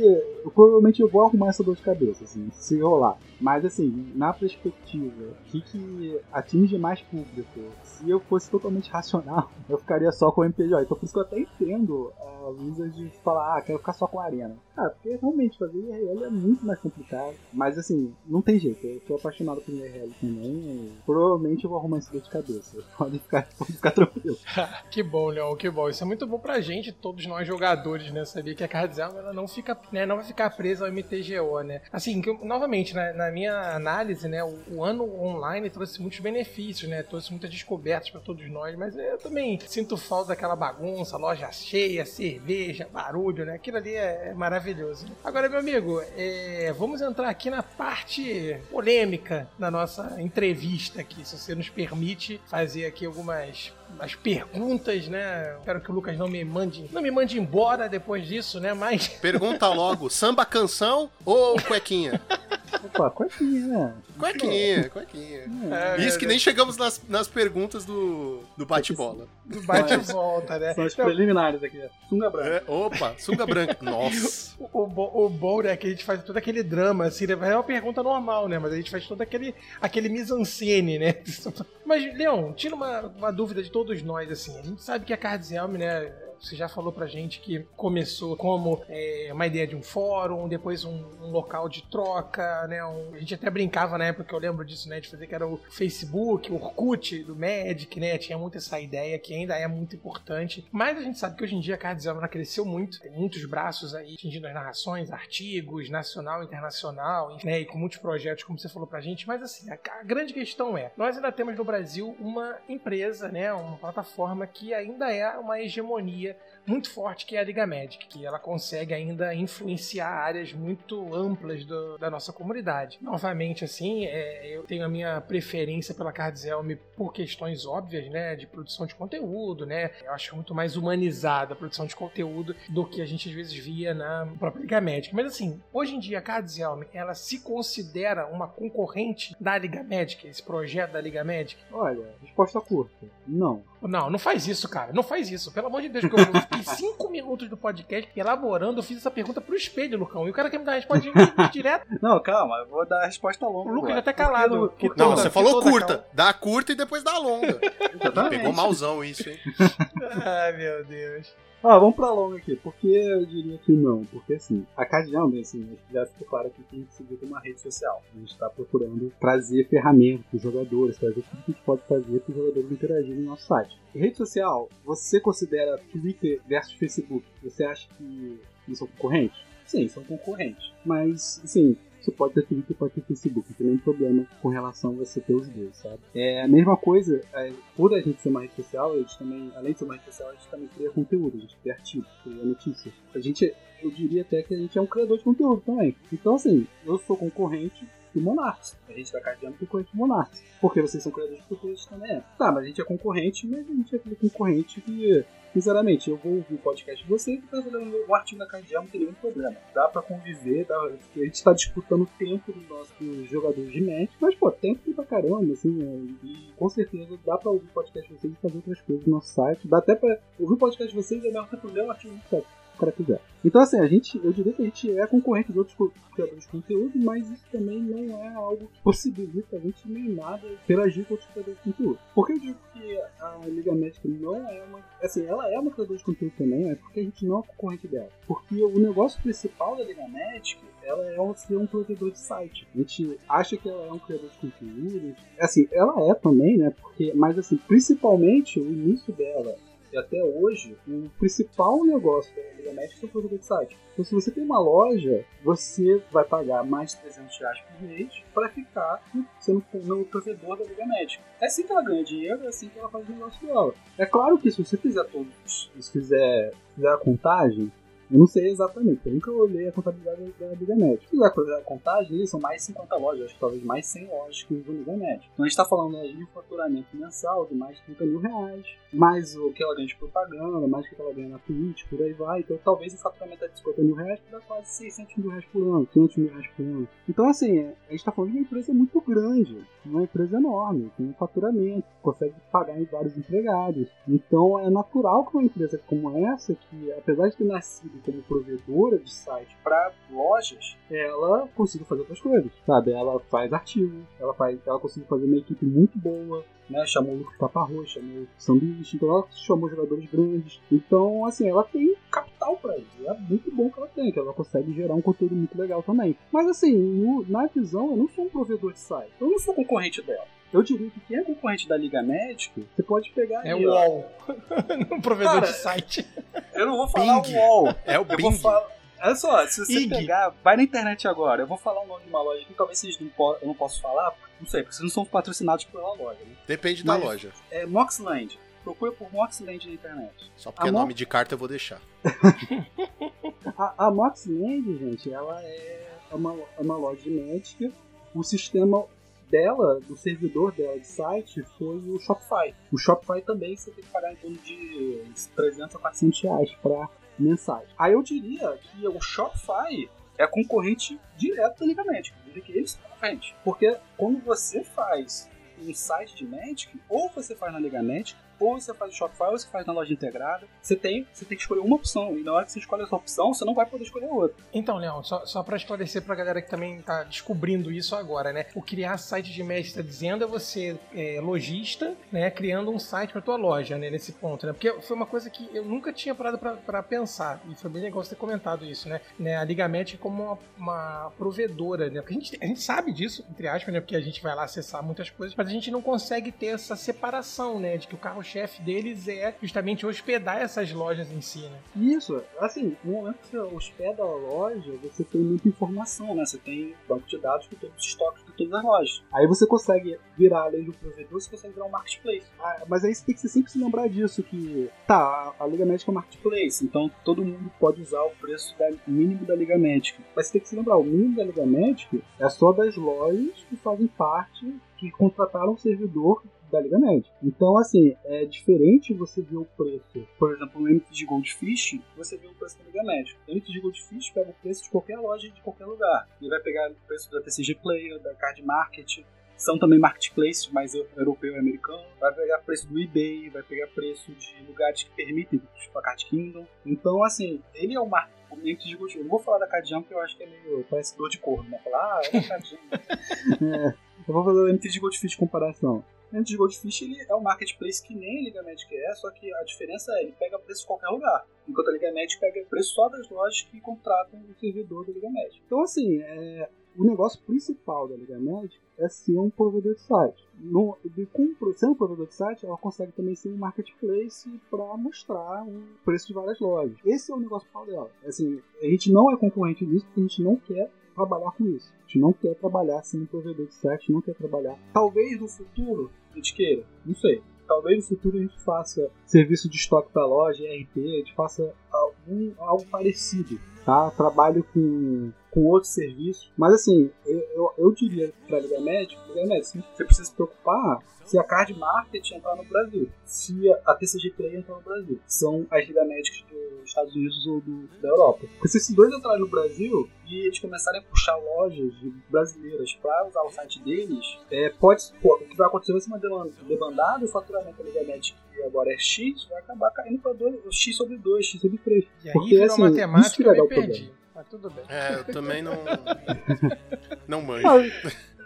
S3: Eu, provavelmente eu vou arrumar essa dor de cabeça, assim, se rolar. Mas assim, na perspectiva, o que, que atinge mais público? Se eu fosse totalmente racional, eu ficaria só com o MPJ. Então por isso que eu até entendo a Wizard de falar, ah, quero ficar só com a arena. Ah, porque realmente fazer IRL é muito mais complicado. Mas assim, não tem jeito. Eu sou apaixonado por IRL também. provavelmente eu vou arrumar dor de cabeça. Pode ficar, pode ficar tranquilo.
S4: que bom, Leon, que bom. Isso é muito bom pra gente, todos nós jogadores, né? Saber que a Cardzão ela não fica, né, não vai ficar presa ao MTGO, né? Assim, que novamente, na minha análise, né, o, o, ano online trouxe muitos benefícios, né? Trouxe muitas descobertas para todos nós, mas eu também sinto falta daquela bagunça, loja cheia, cerveja, barulho, né? Aquilo ali é, é maravilhoso. Agora, meu amigo, é, vamos entrar aqui na parte polêmica da nossa entrevista aqui, se você nos permite fazer aqui algumas as perguntas, né? Espero que o Lucas não me mande, não me mande embora depois disso, né? Mas
S2: pergunta logo, samba canção ou cuequinha?
S3: Opa, cuequinha, né?
S2: Cuequinha, cuequinha. É, Isso que nem chegamos nas, nas perguntas do, do bate-bola.
S4: Do bate-volta, né?
S3: São as preliminares aqui. Sunga branca. É,
S2: opa, sunga branca. Nossa.
S4: O, o, o bom, né, que a gente faz todo aquele drama, assim, né? É uma pergunta normal, né? Mas a gente faz todo aquele, aquele mise-en-scène, né? Mas, Leon, tira uma, uma dúvida de todos nós, assim. A gente sabe que a Cardzelm, né? Você já falou pra gente que começou como é, uma ideia de um fórum, depois um, um local de troca, né? Um, a gente até brincava na época eu lembro disso, né? De fazer que era o Facebook, o Orkut do Magic, né? Tinha muito essa ideia que ainda é muito importante. Mas a gente sabe que hoje em dia a Cardzama cresceu muito, tem muitos braços aí atingindo as narrações, artigos, nacional, internacional, né? E com muitos projetos, como você falou pra gente. Mas assim, a, a grande questão é: nós ainda temos no Brasil uma empresa, né? Uma plataforma que ainda é uma hegemonia muito forte que é a Liga Magic, que ela consegue ainda influenciar áreas muito amplas do, da nossa comunidade. Novamente, assim, é, eu tenho a minha preferência pela Cardzelm por questões óbvias, né, de produção de conteúdo, né, eu acho muito mais humanizada a produção de conteúdo do que a gente às vezes via na própria Liga Magic. Mas assim, hoje em dia a Cardzelm, ela se considera uma concorrente da Liga Magic, esse projeto da Liga Magic?
S3: Olha, resposta curta, não.
S4: Não, não faz isso, cara. Não faz isso. Pelo amor de Deus, que eu fiquei cinco minutos do podcast elaborando, eu fiz essa pergunta pro espelho, Lucão. E o cara quer me dar a resposta direto.
S3: Não, calma, eu vou dar a resposta longa.
S4: O Lucas já tá calado.
S2: Porque, porque, não, você falou curta. Calma. Dá curta e depois dá longa. Pegou malzão isso, hein?
S4: Ai, meu Deus.
S3: Ah, vamos pra longa aqui. Por que eu diria que não? Porque assim, a Cardião, assim, já ficou claro que tem que seguir uma rede social. A gente está procurando trazer ferramentas para os jogadores, trazer tudo que a gente pode fazer para os jogadores interagirem no nosso site. Rede social, você considera Twitter versus Facebook? Você acha que eles são concorrentes? Sim, são concorrentes. Mas, assim, você pode ter Twitter, pode ter Facebook, não tem nenhum problema com relação a você ter os dois, sabe? É a mesma coisa, é, por a gente ser uma rede social, a gente também, além de ser uma rede social, a gente também cria conteúdo, a gente cria artigos, cria notícias. A gente, eu diria até que a gente é um criador de conteúdo também. Então, assim, eu sou concorrente do Monarchs. A gente tá carregando concorrente do Monarchs. Porque vocês são criadores de gente também é. Tá, mas a gente é concorrente, mas a gente é aquele concorrente que sinceramente, eu vou ouvir o podcast de vocês e tá fazendo um artigo na Cardial, não tem nenhum problema. Dá pra conviver, dá, a gente tá disputando o tempo dos nossos jogadores de match, mas, pô, tempo pra caramba, assim, né? e com certeza dá pra ouvir o podcast de vocês e fazer outras coisas no nosso site. Dá até pra ouvir o podcast de vocês e é tempo ler o artigo do site o cara quiser. Então, assim, a gente, eu diria que a gente é concorrente de outros criadores de conteúdo, mas isso também não é algo que possibilita a gente nem nada interagir com outros criadores de conteúdo. Por que eu digo que a Liga Médica não é uma. Assim, ela é uma criadora de conteúdo também, é porque a gente não é concorrente dela. Porque o negócio principal da Liga Médica ela é ser um provedor de site. A gente acha que ela é um criador de conteúdo. Assim, ela é também, né? Porque, mas assim, principalmente o início dela e até hoje, o principal negócio da Liga Médica é o produto de site. Então, se você tem uma loja, você vai pagar mais de 300 reais por mês para ficar sendo no provedor da Liga Médica. É assim que ela ganha dinheiro, é assim que ela faz o negócio dela. É claro que se você fizer todos, se fizer, fizer a contagem, Eu não sei exatamente, eu nunca olhei a contabilidade da Liga Net. Se quiser fazer a contagem, são mais de 50 lojas, acho que talvez mais 100 lojas que usam Liga Net. Então a gente está falando de um faturamento mensal de mais de 30 mil reais, mais o que ela ganha de propaganda, mais o que ela ganha na Twitch, por aí vai. Então talvez o faturamento de 50 mil reais dá quase 600 mil reais por ano, 500 mil reais por ano. Então assim, a gente está falando de uma empresa muito grande, uma empresa enorme, com um faturamento, consegue pagar em vários empregados. Então é natural que uma empresa como essa, que apesar de ter nascido como provedora de site para lojas, ela consiga fazer outras coisas, sabe? Ela faz artigo, ela faz, ela consegue fazer uma equipe muito boa, né? Chamou o Lucas Caparro, chamou o Sanduíche, então ela chamou jogadores grandes. Então, assim, ela tem capital para isso. É muito bom que ela tem, que ela consegue gerar um conteúdo muito legal também. Mas, assim, no, na visão, eu não sou um provedor de site. Eu não sou concorrente dela. Eu diria que quem é concorrente da Liga Médica, você pode pegar
S4: É o. UOL. um provedor
S3: Cara,
S4: de site.
S3: Eu não vou falar
S2: Bing.
S3: o UOL.
S2: É o Bing.
S3: Olha só, se você
S4: IG.
S3: pegar, vai na internet agora. Eu vou falar o nome de uma loja que talvez vocês não po eu não posso falar, não sei, porque vocês não são patrocinados pela loja, né?
S2: Depende da
S3: Mas-
S2: loja.
S3: É Moxland. Procure por Moxland na internet.
S2: Só porque é
S3: Mo-
S2: nome de carta eu vou deixar.
S3: A, a Moxland, gente, ela é uma, é uma loja de médica. O sistema dela, do servidor dela de site, foi o Shopify. O Shopify também você tem que pagar em torno de 300 a 400 reais para mensagem. Aí eu diria que o Shopify é concorrente direto da Liga Médica. Eu diria que eles são concorrentes. Porque quando você faz um site de Magic, ou você faz na Liga Magic, ou você faz no Shopify, ou você faz na loja integrada. Você tem, você tem que escolher uma opção. E na hora que você escolhe essa opção, você não vai poder escolher outra.
S4: Então, Leão, só, só para esclarecer pra galera que também tá descobrindo isso agora, né? O criar site de mestre tá dizendo é você, é, lojista, né, criando um site pra tua loja, né, nesse ponto, né? Porque foi uma coisa que eu nunca tinha parado pra pensar, e foi bem legal você ter comentado isso, né? né a Liga Match como uma, uma provedora, né? Porque a gente, a gente sabe disso, entre aspas, né? Porque a gente vai lá acessar muitas coisas, mas a gente não consegue ter essa separação, né? De que o carro-chefe deles é justamente hospedar essas lojas em si, né?
S3: Isso, assim, no momento que você hospeda a loja, você tem muita informação, né? Você tem banco de dados com todos os estoques de todas as lojas. Aí você consegue virar, além do provedor, você consegue virar um marketplace. Ah, mas aí você tem que sempre se lembrar disso, que tá, a- a Liga Médica é um marketplace, então todo mundo pode usar o preço da- mínimo da Liga Médica. Mas você tem que se lembrar, o mínimo da Liga Médica é só das lojas que fazem parte, que contrataram o servidor da Liga Médica. Então, assim, é diferente você ver o preço. Por exemplo, no MTG Goldfish, você vê o preço da Liga Médica. O MTG Goldfish pega o preço de qualquer loja de qualquer lugar. Ele vai pegar o preço da TCG Player, da Card Market. São também marketplaces, mas eu- europeu e americano. Vai pegar preço do eBay, vai pegar preço de lugares que permitem, tipo a Card Kingdom. Então, assim, ele é o mar o MTG Goldfish. Eu não vou falar da Card Jam, porque eu acho que é meio. parece dor de corno, né? Falar, ah, é Jam. É, eu vou fazer o MTG Goldfish de comparação. MTG Goldfish ele é um marketplace que nem a Liga Magic é, só que a diferença é ele pega preço de qualquer lugar. Enquanto a Liga Magic pega preço só das lojas que contratam o servidor da Liga Magic. Então, assim, é, o negócio principal da Liga Magic é ser um provedor de site. No, de, com, sendo um provedor de site, ela consegue também ser um marketplace para mostrar o preço de várias lojas. Esse é o negócio principal dela. Assim, a gente não é concorrente disso porque a gente não quer trabalhar com isso. A gente não quer trabalhar sendo um provedor de site, não quer trabalhar. Talvez no futuro a gente queira, não sei. Talvez no futuro a gente faça serviço de estoque para loja, RP, a gente faça algum, algo parecido, tá? Trabalho com, com outros serviços. Mas assim, eu, eu, eu diria para a Liga Médica, Liga Médica, você precisa se preocupar se a Card Market entrar no Brasil, se a TCG Play entrar no Brasil. São as Liga Médicas dos Estados Unidos ou do, da Europa. Porque se esses dois entrarem no Brasil e eles começarem a puxar lojas brasileiras para usar o site deles, é, pode, o que vai acontecer vai ser uma demanda debandada, o faturamento da Liga Médica que agora é X, vai acabar caindo para X sobre 2, X sobre 3.
S4: E aí
S3: Porque,
S4: virou
S3: assim,
S4: matemática e
S3: dar
S4: eu perdi. Mas tudo bem.
S2: É, eu também não. Não manjo.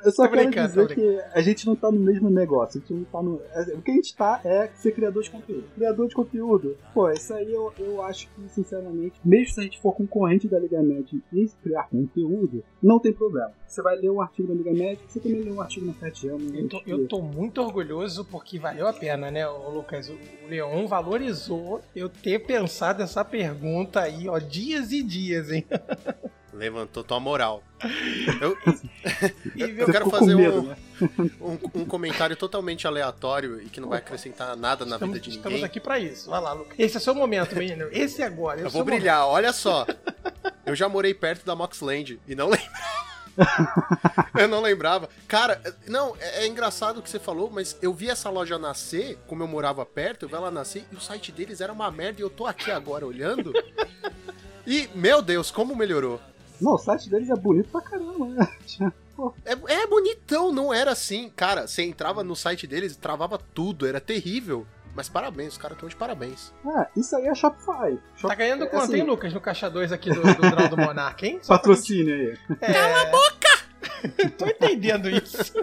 S3: Eu só quero dizer que a gente não tá no mesmo negócio. A gente não tá no... é, O que a gente tá é ser criador de conteúdo. Criador de conteúdo, pô, isso aí eu, eu acho que, sinceramente, mesmo se a gente for concorrente da Liga Médica e criar conteúdo, não tem problema. Você vai ler um artigo da Liga Médica, você também lê um artigo na Fat Jam.
S4: Eu tô, eu tô muito orgulhoso porque valeu a pena, né, Lucas? O Leon valorizou eu ter pensado essa pergunta aí, ó, dias e dias, hein?
S2: Levantou tua moral. Eu,
S4: E
S2: eu quero fazer
S3: com medo,
S2: um,
S3: né?
S2: um, um comentário totalmente aleatório e que não vai acrescentar nada na
S4: estamos,
S2: vida de
S4: estamos
S2: ninguém.
S4: aqui pra isso. Vai lá, Lucas. Esse é o seu momento, menino. Esse é agora.
S2: Eu
S4: esse
S2: vou
S4: é momento.
S2: brilhar, olha só. Eu já morei perto da Moxland e não lembrava. eu não lembrava. Cara, não, é, é engraçado o que você falou, mas eu vi essa loja nascer, como eu morava perto, eu vi ela nascer e o site deles era uma merda e eu tô aqui agora olhando. E, meu Deus, como melhorou.
S3: Não, o site deles é bonito pra caramba, né?
S2: É, é bonitão, não era assim. Cara, você entrava no site deles e travava tudo, era terrível. Mas parabéns, os caras estão de parabéns.
S3: Ah, isso aí é Shopify. Shop-
S4: Tá ganhando
S3: é,
S4: quanto,
S3: assim,
S4: hein, Lucas, no caixa 2 aqui do, do Draw do Monark, hein? Só
S3: Patrocínio aí.
S4: Cala a boca! Tô entendendo isso.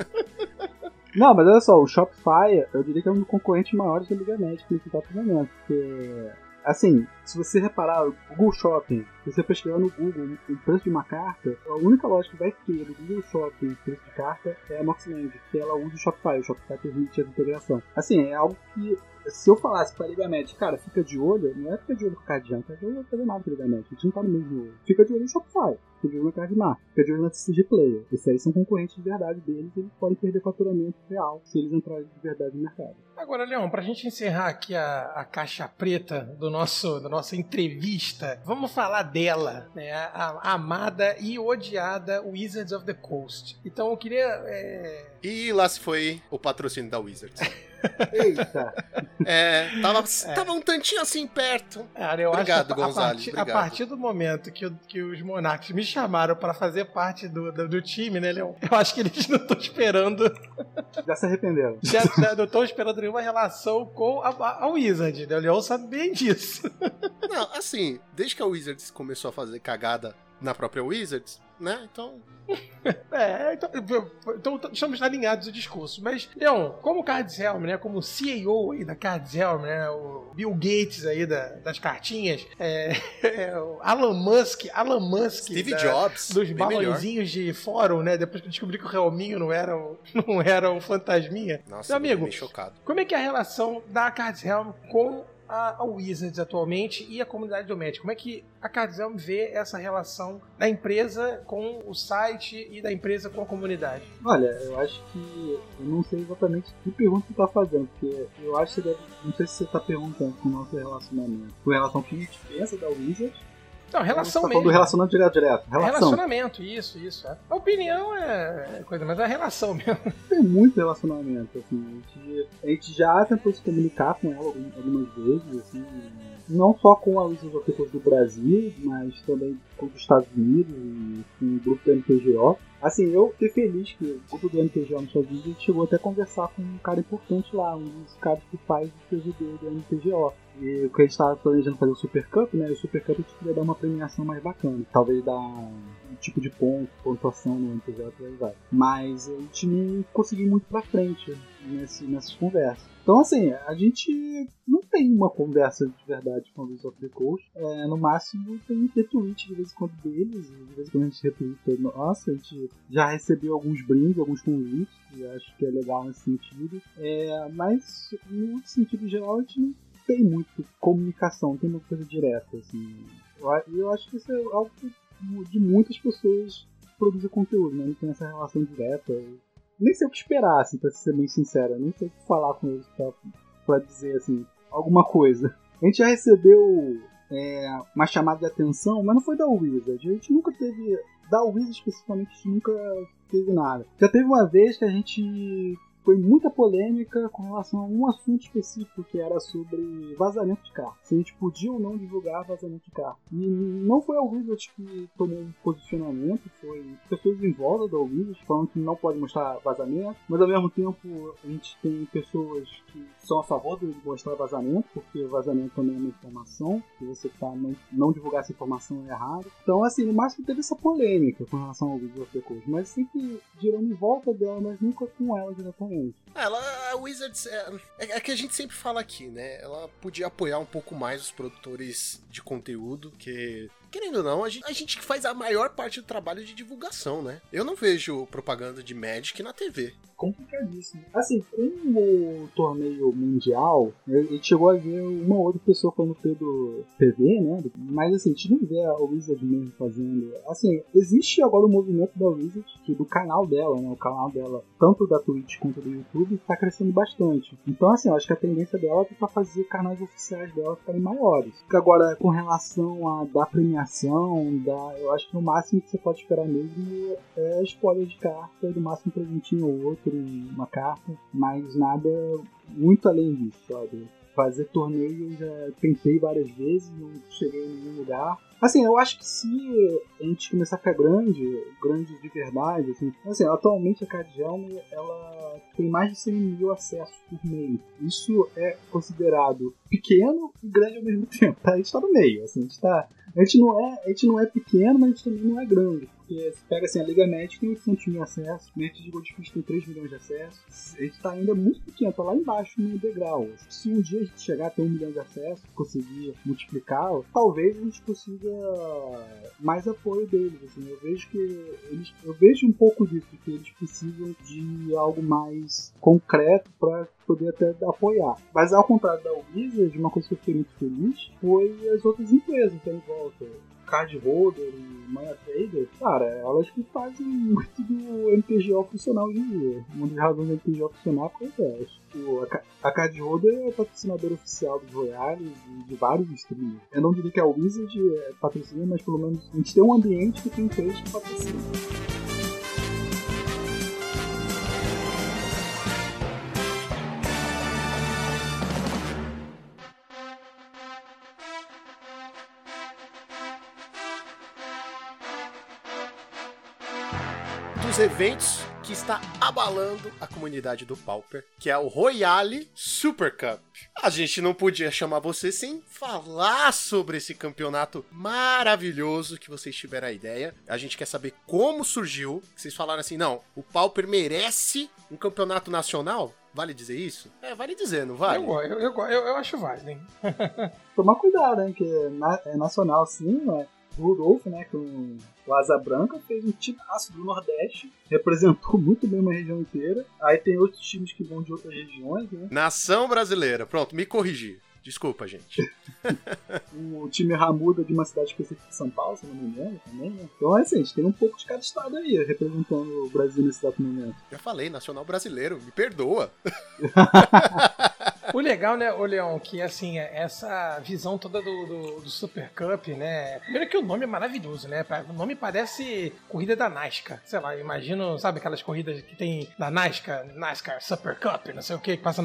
S3: Não, mas olha só, o Shopify, eu diria que é um dos concorrentes maiores da Liga Médica nesse exato momento. Porque, assim, se você reparar, o Google Shopping, se você pesquisar no Google o preço de uma carta, a única loja que vai ter do Google Shopping o preço de carta é a Moxland, que ela usa o Shopify, o Shopify permite essa integração. Assim, é algo que, se eu falasse pra Liga cara, fica de olho, não é fica de olho com o Cardian, fica de não fazer nada com a Liga a gente não tá no mesmo. Fica de olho no Shopify. Fica de olho na Cardmar, fica de olho na CG Player. Esses aí são concorrentes de verdade deles e eles podem perder faturamento real se eles entrarem de verdade no mercado.
S4: Agora, Leão, pra gente encerrar aqui a, a caixa preta do nosso, da nossa entrevista, vamos falar dela, né? A, a amada e odiada Wizards of the Coast. Então eu queria. é,
S2: E lá se foi o patrocínio da Wizards.
S3: Eita!
S2: É, tava, tava um tantinho assim perto.
S4: Cara, eu
S2: Obrigado,
S4: acho que a, a
S2: Gonzales,
S4: partir,
S2: obrigado.
S4: a partir do momento que, que os Monarchs me chamaram pra fazer parte do, do, do time, né, Leão? Eu acho que eles não estão esperando.
S3: Já se arrependeram.
S4: Já, já não estão esperando nenhuma relação com a, a, a Wizard, né? O Leão sabe bem disso.
S2: Não, assim, desde que a Wizards começou a fazer cagada na própria Wizards, né? Então,
S4: É, então, então estamos alinhados o discurso. Mas, Leon, como Cards Helm, né? Como CEO aí da Cards Helm, né? O Bill Gates aí da- das cartinhas, é, é, o Alan Musk, Alan Musk
S2: Steve
S4: da-
S2: Jobs,
S4: dos balãozinhos de fórum, né? Depois que eu descobri que o Helminho não era, um- não era um fantasminha.
S2: Nossa,
S4: Meu amigo,
S2: chocado.
S4: Como é que é a relação da Cards Helm com a, a Wizards atualmente e a comunidade do Magic? Como é que a Helm vê essa relação da empresa com o site e da empresa com a comunidade?
S3: Olha, eu acho que. Eu não sei exatamente que pergunta você tá fazendo, porque eu acho que você deve. Não sei se você tá perguntando com o nosso relacionamento. Com relação ao que a gente pensa da Wizard.
S4: Não, relação
S3: você tá
S4: mesmo.
S3: falando do relacionamento direto direto. Relação.
S4: Relacionamento, isso, isso. é. A opinião é coisa, mas a relação mesmo.
S3: Tem muito relacionamento, assim. A gente, a gente já tentou se comunicar com ela algum- algumas vezes, assim. Não só com the Coast do Brasil, mas também com os Estados Unidos e com o grupo do MTGO. Assim, eu fiquei feliz que o grupo do MTGO nos Estados Unidos chegou até a conversar com um cara importante lá, um dos caras que faz o PGD do MTGO. E o que a gente estava planejando fazer o Super Cup, né? O Super Cup a gente dar uma premiação mais bacana. Talvez dar um tipo de ponto, pontuação no MTGO aí vai. Mas a gente não conseguiu muito pra frente nesse, nessas conversas. Então, assim, a gente não tem uma conversa de verdade com Wizards of the Coast. É, no máximo, tem retweet de vez em quando deles. e De vez em quando a gente retweeta. Nossa, a gente já recebeu alguns brindes, alguns convites. E acho que é legal nesse sentido. É, mas, no sentido geral, a gente não tem muito comunicação, não tem muita coisa direta. Assim. Eu, eu acho que isso é algo que, de muitas pessoas que produzem conteúdo, né? Não tem essa relação direta. Nem sei o que esperar, assim, pra ser bem sincero. Nem sei o que falar com eles pra, pra dizer, assim, alguma coisa. A gente já recebeu é, uma chamada de atenção, mas não foi da Wizard. A gente nunca teve. Da Wizard especificamente, nunca teve nada. Já teve uma vez que a gente. Foi muita polêmica com relação a um assunto específico que era sobre vazamento de carro. Se a gente podia ou não divulgar vazamento de carro. E não foi a Wizard que tomou um posicionamento, foi pessoas em volta da Wizard falando que não pode mostrar vazamento, mas ao mesmo tempo a gente tem pessoas que são a favor de mostrar vazamento, porque vazamento também é uma informação, que você tá não, não divulgar essa informação é errado. Então, assim, no máximo teve essa polêmica com relação ao Wizard of the Coast, mas sempre girando em volta dela, mas nunca com ela diretamente.
S2: Ela, a a Wizards é, é, é que a gente sempre fala aqui, né? Ela podia apoiar um pouco mais os produtores de conteúdo, que querendo ou não, a gente, a gente faz a maior parte do trabalho de divulgação, né? Eu não vejo propaganda de Magic na TV.
S3: Complicadíssimo. Assim, com o torneio mundial, a gente chegou a ver uma outra pessoa falando pelo TV, né? Mas assim, a gente não vê a Wizard mesmo fazendo. Assim, existe agora o movimento da Wizard, que do canal dela, né? O canal dela, tanto da Twitch quanto do YouTube, está crescendo bastante. Então, assim, eu acho que a tendência dela é para fazer canais oficiais dela ficarem maiores. Agora, com relação a dar premiação, da, eu acho que o máximo que você pode esperar mesmo é spoiler de carta, do máximo um presentinho ou outro, uma carta, mas nada muito além disso, sabe? Fazer torneio eu já tentei várias vezes, não cheguei em nenhum lugar. Assim, eu acho que se a gente começar a ficar grande, grande de verdade, assim, assim atualmente a Card ela tem mais de 100 mil acessos por mês. Isso é considerado pequeno e grande ao mesmo tempo. A gente tá no meio, assim, a gente tá. A gente não é, a gente não é pequeno, mas a gente também não é grande. Porque você pega assim, a Liga Magic tem 800 mil acessos, Magic de Gold Fish tem 3 milhões de acessos. A gente tá ainda muito pequeno, tá lá embaixo no degrau. Se um dia a gente chegar a ter um milhão de acessos, conseguir multiplicar, talvez a gente consiga mais apoio deles. Assim. Eu vejo que eles, eu vejo um pouco disso, que eles precisam de algo mais concreto para poder até apoiar. Mas ao contrário da Wizard, uma coisa que eu fiquei muito feliz foi as outras empresas que em volta. Card Holder e Maya Trader, cara, elas que fazem muito do MTGO funcional hoje em dia. Uma das razões do MTGO funcionar foi essa. A Card Holder é patrocinador oficial dos Royales e de vários streamers. Eu não diria que a Wizard é patrocina, mas pelo menos a gente tem um ambiente que tem três que patrocinam.
S2: Dos eventos que está abalando a comunidade do Pauper, que é o Royale Super Cup. A gente não podia chamar você sem falar sobre esse campeonato maravilhoso que vocês tiveram a ideia. A gente quer saber como surgiu. Vocês falaram assim: não, o Pauper merece um campeonato nacional? Vale dizer isso? É, vale dizer, não vale?
S4: Eu, eu, eu, eu, acho válido, hein?
S3: Tomar cuidado, hein? Que é, nacional sim, né? Rudolf, né, com o Asa Branca, fez um timaço do Nordeste, representou muito bem uma região inteira. Aí tem outros times que vão de outras regiões, né?
S2: Nação brasileira, pronto, me corrigi. Desculpa, gente.
S3: o time Ramuda de uma cidade específica de São Paulo, se não me engano, também, né? Então, assim, a gente tem um pouco de cada estado aí, representando o Brasil nesse exato momento.
S2: Já falei, nacional brasileiro, me perdoa.
S4: O legal, né, o Leão, que assim, essa visão toda do, do, do, Super Cup, né? Primeiro que o nome é maravilhoso, né? O nome parece corrida da NASCAR. Sei lá, imagino, sabe aquelas corridas que tem da NASCAR, NASCAR Super Cup, não sei o que, que passa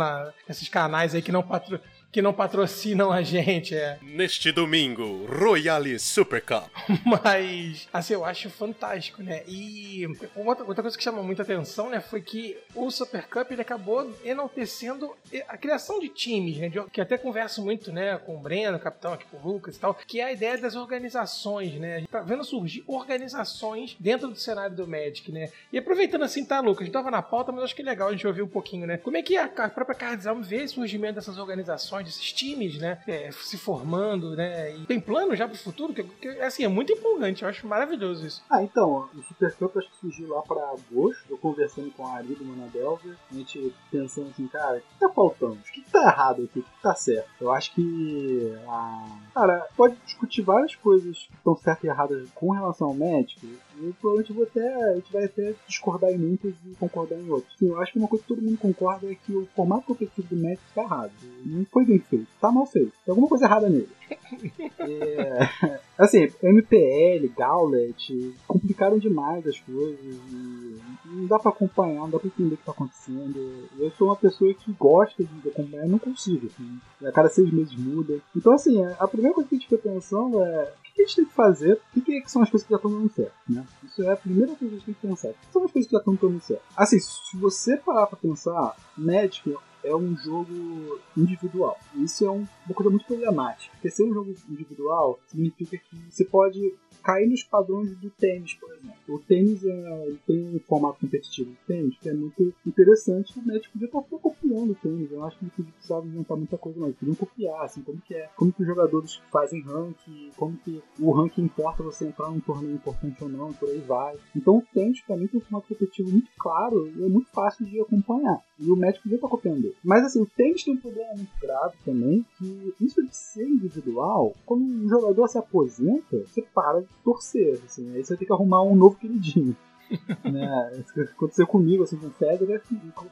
S4: nesses canais aí que não patro, que não patrocinam a gente. É.
S2: Neste domingo, Royale Super Cup.
S4: Mas, assim, eu acho fantástico, né? E outra, outra coisa que chamou muita atenção, né, foi que o Super Cup ele acabou enaltecendo a criação de times, né? Que até converso muito, né, com o Breno, o capitão aqui com o Lucas e tal, que é a ideia das organizações, né? A gente tá vendo surgir organizações dentro do cenário do Magic, né? E aproveitando assim, tá, Lucas? A gente tava na pauta, mas acho que é legal a gente ouvir um pouquinho, né? Como é que a própria Cardizal vê o surgimento dessas organizações, desses times, né? É, se formando, né? E tem plano já pro futuro? Que, que, assim, é muito empolgante, eu acho maravilhoso isso.
S3: Ah, então, o Super Cup acho que surgiu lá pra agosto, eu conversando com a Ari do Manadelver, a gente pensando assim, cara, o que tá faltando? O que tá errado aqui? O que tá certo? Eu acho que. Ah, cara, pode discutir várias coisas que estão certas e erradas com relação ao médico. E provavelmente vou até, a gente vai até discordar em muitas e concordar em outras. Sim, eu acho que uma coisa que todo mundo concorda é que o formato competitivo do médico tá errado. Não foi bem feito, tá mal feito. Tem alguma coisa errada nele. é, assim, MPL, Gauntlet, complicaram demais as coisas. E não dá pra acompanhar, não dá pra entender o que tá acontecendo. Eu sou uma pessoa que gosta de acompanhar, não consigo. Assim. A cada seis meses muda. Então, assim, a primeira coisa que a gente fica pensando é que a gente tem que fazer, o que, são as coisas que já estão dando certo, né? Isso é a primeira coisa que a gente tem que pensar. O que são as coisas que já estão dando certo? Assim, se você parar pra pensar, Magic é um jogo individual. Isso é um, uma coisa muito problemática. Porque ser um jogo individual significa que você pode cair nos padrões do tênis, por exemplo. O tênis é, tem um formato competitivo de tênis que é muito interessante. O médico podia estar copiando o tênis. Eu acho que não precisava inventar muita coisa, não. Podiam copiar, assim, como que é. Como que os jogadores fazem ranking, como que o ranking importa você entrar num torneio importante ou não, por aí vai. Então o tênis, pra mim, tem um formato competitivo muito claro e é muito fácil de acompanhar. E o médico podia estar copiando. Mas assim, o tênis tem um problema muito grave também, que isso de ser individual, quando um jogador se aposenta, você para de torcer. Assim, aí você ter que arrumar um novo queridinho. né? Isso aconteceu comigo, assim, com o Federer,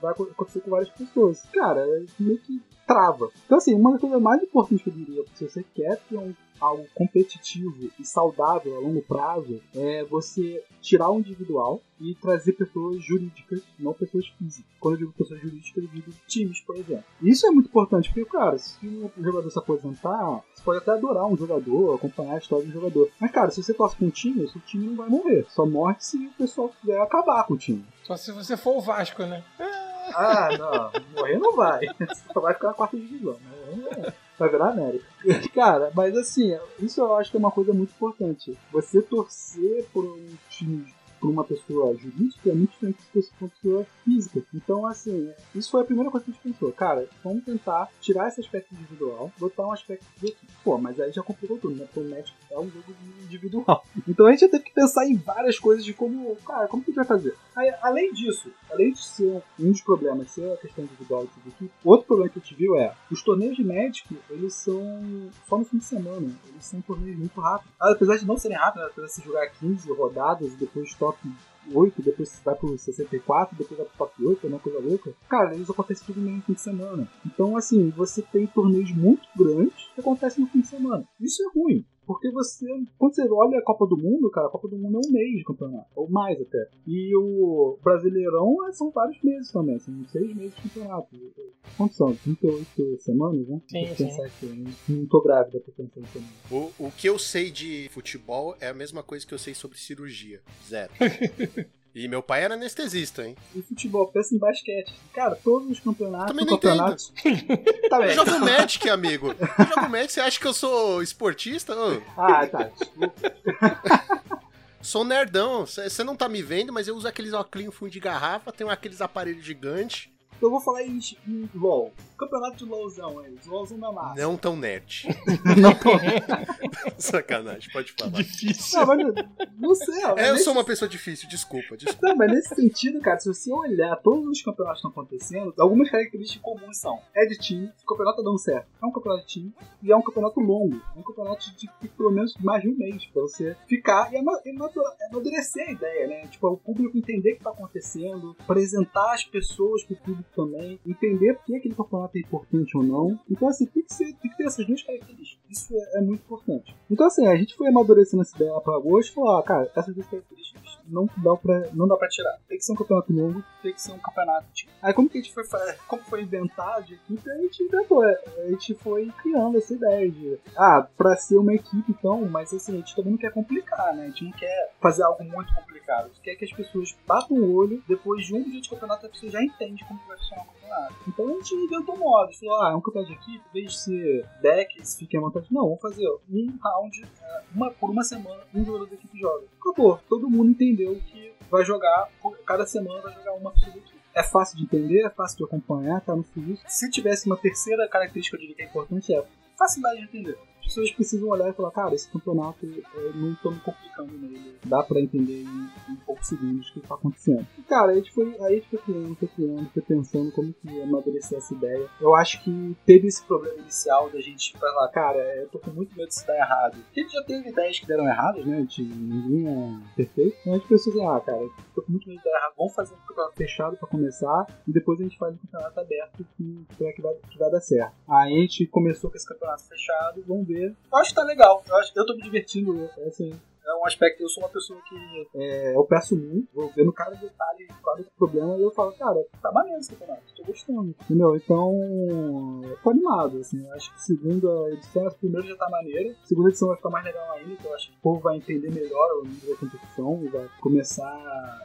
S3: vai acontecer com várias pessoas. Cara, é meio que trava. Então, assim, uma das coisas mais importantes que eu diria, se você quer ter um algo competitivo e saudável a longo prazo é você tirar o individual e trazer pessoas jurídicas, não pessoas físicas. Quando eu digo pessoas jurídicas, eu digo times, por exemplo. Isso é muito importante, porque, cara, se um jogador se aposentar, você pode até adorar um jogador, acompanhar a história do jogador. Mas, cara, se você torce com um time, o seu time não vai morrer. Só morre se o pessoal quiser acabar com o time.
S4: Só se você for o Vasco, né?
S3: Ah, não. Morrer não vai. Só vai ficar na quarta divisão. Né? Vai virar América. Cara, mas assim, isso eu acho que é uma coisa muito importante. Você torcer por um time por uma pessoa jurídica é muito diferente de ser uma pessoa física. Então, assim, isso foi a primeira coisa que a gente pensou. Cara, vamos tentar tirar esse aspecto individual, botar um aspecto de equipe. Pô, mas aí já complicou tudo, né? Porque o Magic é um jogo individual. Então a gente teve que pensar em várias coisas de como, cara, como que a gente vai fazer? Aí, além disso, além de ser um dos problemas, ser a questão individual de equipe, outro problema que a gente viu é os torneios de Magic, eles são só no fim de semana. Eles são torneios muito rápidos. Apesar de não serem rápidos, apesar de se jogar 15 rodadas e depois top 8, depois vai pro 64, depois vai pro top 8, né? Coisa louca. Cara, eles acontecem tudo no fim de semana. Então, assim, você tem torneios muito grandes que acontecem no fim de semana. Isso é ruim. Porque você, quando você olha a Copa do Mundo, cara, a Copa do Mundo é um mês de campeonato, ou mais até. E o Brasileirão é, são vários meses também, são seis meses de campeonato. Quantos são? 38 semanas, né?
S4: Sim,
S3: sim. Aqui, não tô grávida pra pensar nisso.
S2: O, o que eu sei de futebol é a mesma coisa que eu sei sobre cirurgia. Zero. E meu pai era anestesista, hein?
S3: E futebol, pensa em basquete. Cara, todos os campeonatos.
S2: Também não
S3: campeonatos... tá
S2: eu jogo Magic, amigo. Eu jogo Magic, você acha que eu sou esportista? Ô.
S3: Ah, tá.
S2: Sou nerdão. Você não tá me vendo, mas eu uso aqueles óculos fundo de garrafa, tenho aqueles aparelhos gigantes.
S3: Então eu vou falar em, em LOL. Campeonato de LOLzão aí. LOLzão da massa.
S2: Não tão nerd.
S3: não tão
S2: Sacanagem, pode falar.
S4: Difícil.
S3: Não, mas não sei.
S2: É, eu
S3: nesse...
S2: sou uma pessoa difícil, desculpa, desculpa.
S3: Não, mas nesse sentido, cara, se você olhar todos os campeonatos que estão acontecendo, algumas características comuns são: é de time, o campeonato tá dando certo. É um campeonato de time e é um campeonato longo. É um campeonato de, de pelo menos mais de um mês pra você ficar e amadurecer a ideia, né? Tipo, o público entender o que tá acontecendo, apresentar as pessoas pro público também, entender por que aquele campeonato é importante ou não. Então, assim, tem que, ser, tem que ter essas duas características. Isso é, é muito importante. Então, assim, a gente foi amadurecendo essa ideia pra agosto e falou: ah, cara, essas duas características não dá pra, não dá pra tirar. Tem que ser um campeonato longo, tem que ser um campeonato. De... Aí, como que a gente foi como foi inventado equipe, a gente inventou. É, a gente foi criando essa ideia de, ah, pra ser uma equipe, então, mas assim, a gente também não quer complicar, né? A gente não quer fazer algo muito complicado. A gente quer que as pessoas batam o olho, depois de um dia de campeonato, a pessoa já entende como vai Então a gente inventou modos. Falou, ah, é um campeonato de equipe, em vez de ser decks, fiquem à vontade. Não, vamos fazer um round, é, uma, por uma semana, um jogador da equipe joga. Acabou. Todo mundo entendeu que vai jogar, cada semana vai jogar uma pessoa da equipe. É fácil de entender, é fácil de acompanhar, tá no serviço. Se tivesse uma terceira característica diria que é importante, é facilidade de entender pessoas precisam olhar e falar, cara, esse campeonato eu não tô me complicando nele. Dá pra entender em, em poucos segundos o que tá acontecendo. E, cara, a gente foi, aí a gente foi criando, foi criando, foi pensando como que amadurecer essa ideia. Eu acho que teve esse problema inicial da gente falar, cara, eu tô com muito medo de se dar errado. Porque a gente já teve ideias que deram erradas, né? Gente, ninguém é perfeito. Então a gente pensou assim, ah, cara, tô com muito medo de dar errado. Vamos fazer um campeonato fechado pra começar e depois a gente faz um campeonato aberto que, que, vai, que vai dar certo. Aí a gente começou com esse campeonato fechado, vamos ver Eu acho que tá legal. Eu, acho, eu tô me divertindo. Assim, é um aspecto. Eu sou uma pessoa que é, eu peço muito, vou vendo cada detalhe, cada problema, e eu falo, cara, tá maneiro esse campeonato, tô gostando. Entendeu? Então, tô animado, assim. Eu acho que segunda edição, a primeira já tá maneira, a segunda edição vai ficar mais legal ainda, então eu acho que o povo vai entender melhor o nível da competição e vai começar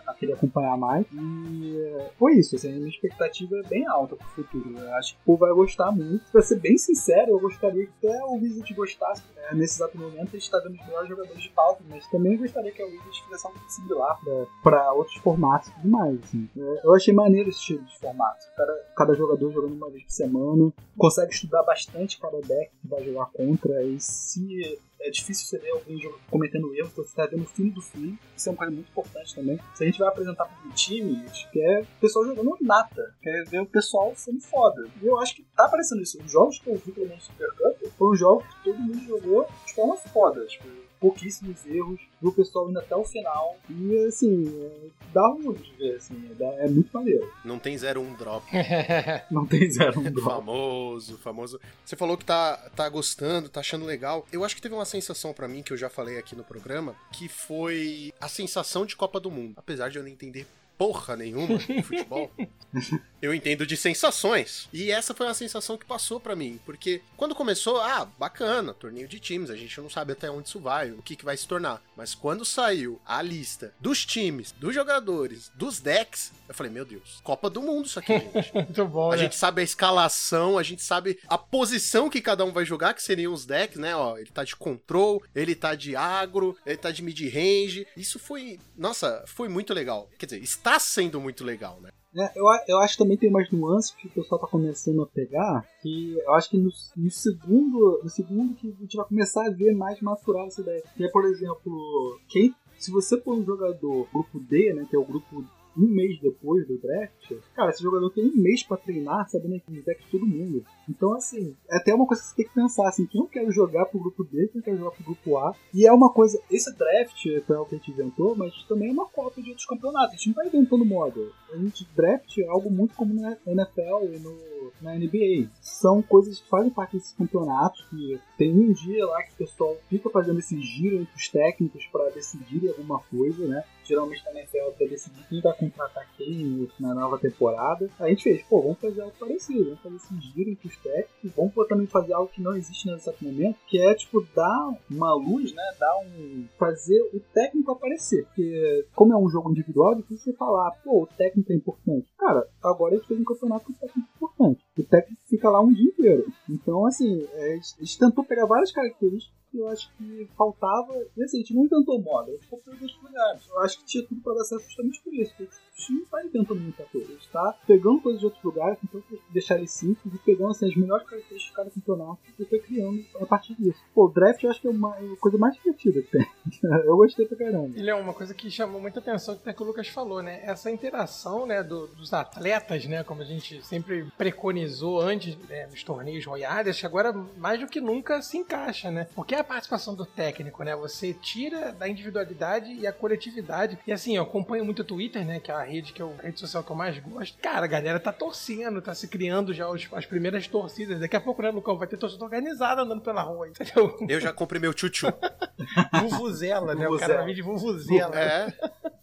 S3: a queria acompanhar mais. E é, foi isso, assim, a minha expectativa é bem alta pro futuro. Eu acho que o povo vai gostar muito. Pra ser bem sincero, eu gostaria que até o Wizard gostasse. Né? Nesse exato momento, a gente tá dando os melhores jogadores de pauta, mas também gostaria que a Wizard fizesse algo similar pra outros formatos e tudo mais. Assim. É, eu achei maneiro esse tipo de formato. Cada, cada jogador jogando uma vez por semana, consegue estudar bastante cada deck que vai jogar contra, e se é difícil você ver alguém cometendo erro, então você está vendo o fim do fim. Isso é uma coisa muito importante também. Se a gente vai apresentar para um time, a gente quer o pessoal jogando nata, quer ver o pessoal sendo foda. E eu acho que tá aparecendo isso. Os jogos que eu vi pelo menos Super Cup foram jogos que todo mundo jogou de forma foda. Tipo, pouquíssimos erros, viu o pessoal indo até o final. E assim, é, dá orgulho de ver, assim, é, é muito maneiro.
S2: Não tem 0-1 drop.
S3: Não tem 0-1 drop.
S2: famoso, famoso. Você falou que tá, tá gostando, tá achando legal. Eu acho que teve uma sensação para mim, que eu já falei aqui no programa, que foi a sensação de Copa do Mundo. Apesar de eu não entender porra nenhuma de futebol, eu entendo de sensações. E essa foi uma sensação que passou para mim, porque quando começou, ah, bacana, torneio de times, a gente não sabe até onde isso vai, o que, que vai se tornar. Mas quando saiu a lista dos times, dos jogadores, dos decks, eu falei, meu Deus, Copa do Mundo isso aqui, gente.
S4: Muito bom,
S2: A
S4: né?
S2: gente sabe a escalação, a gente sabe a posição que cada um vai jogar, que seriam os decks, né? Ó, ele tá de control, ele tá de agro, ele tá de mid-range. Isso foi, nossa, foi muito legal. Quer dizer, está sendo muito legal, né?
S3: É, eu, eu acho que também tem umas nuances que o pessoal tá começando a pegar, que eu acho que no, no segundo no segundo que a gente vai começar a ver mais maturar essa ideia. Que é, por exemplo, quem, se você for um jogador grupo D, né, que é o grupo um mês depois do draft, cara, esse jogador tem um mês pra treinar, sabendo que deck de todo mundo. Então, assim, é até uma coisa que você tem que pensar, assim, quem eu quero jogar pro grupo D, quem eu quero jogar pro grupo A. E é uma coisa, esse draft foi algo que a gente inventou, mas também é uma cópia de outros campeonatos. A gente não vai inventando moda. A gente, draft é algo muito comum na NFL e no na NBA. São coisas que fazem parte desses campeonatos, que tem um dia lá que o pessoal fica fazendo esse giro entre os técnicos para decidirem alguma coisa, né? Geralmente na NFL para decidir quem vai contratar quem na nova temporada. A gente fez, pô, vamos fazer algo parecido, vamos fazer esse giro entre os técnicos, vamos também fazer algo que não existe nesse momento, que é tipo dar uma luz, né? Dar um. fazer o técnico aparecer. Porque, como é um jogo individual, é difícil você falar, pô, o técnico é importante. Cara, agora a gente fez um campeonato com o técnico é importante. O técnico fica lá um dia inteiro. Então, assim, é, a gente tentou pegar várias características que eu acho que faltava. Assim, a gente não inventou moda, a gente copiou outros lugares. Eu acho que tinha tudo para dar certo justamente por isso. O time não está inventando muita coisa. A gente está pegando coisas de outros lugares, tentando deixar eles simples e pegando assim, as melhores características de cada campeonato e foi criando a partir disso. Pô, o draft eu acho que é uma a coisa mais divertida que tem. eu gostei pra caramba.
S4: É uma coisa que chamou muita atenção, que até que o Lucas falou, né? Essa interação, né, do- dos atletas, né, como a gente sempre preconizou antes né, nos torneios royais, que agora mais do que nunca se encaixa, né? Porque é a participação do técnico, né? Você tira da individualidade e a coletividade. E assim, eu acompanho muito o Twitter, né, que é a rede que eu, a rede social que eu mais gosto. Cara, a galera tá torcendo, tá se criando já os- as primeiras torcidas. Daqui a pouco, né, Lucão, vai ter torcida organizada andando pela rua, entendeu?
S2: Eu já comprei meu tchutchu.
S4: Vuvuzela, né? O
S3: Vuvuzela.
S4: cara vai vir de Vuvuzela.
S2: É.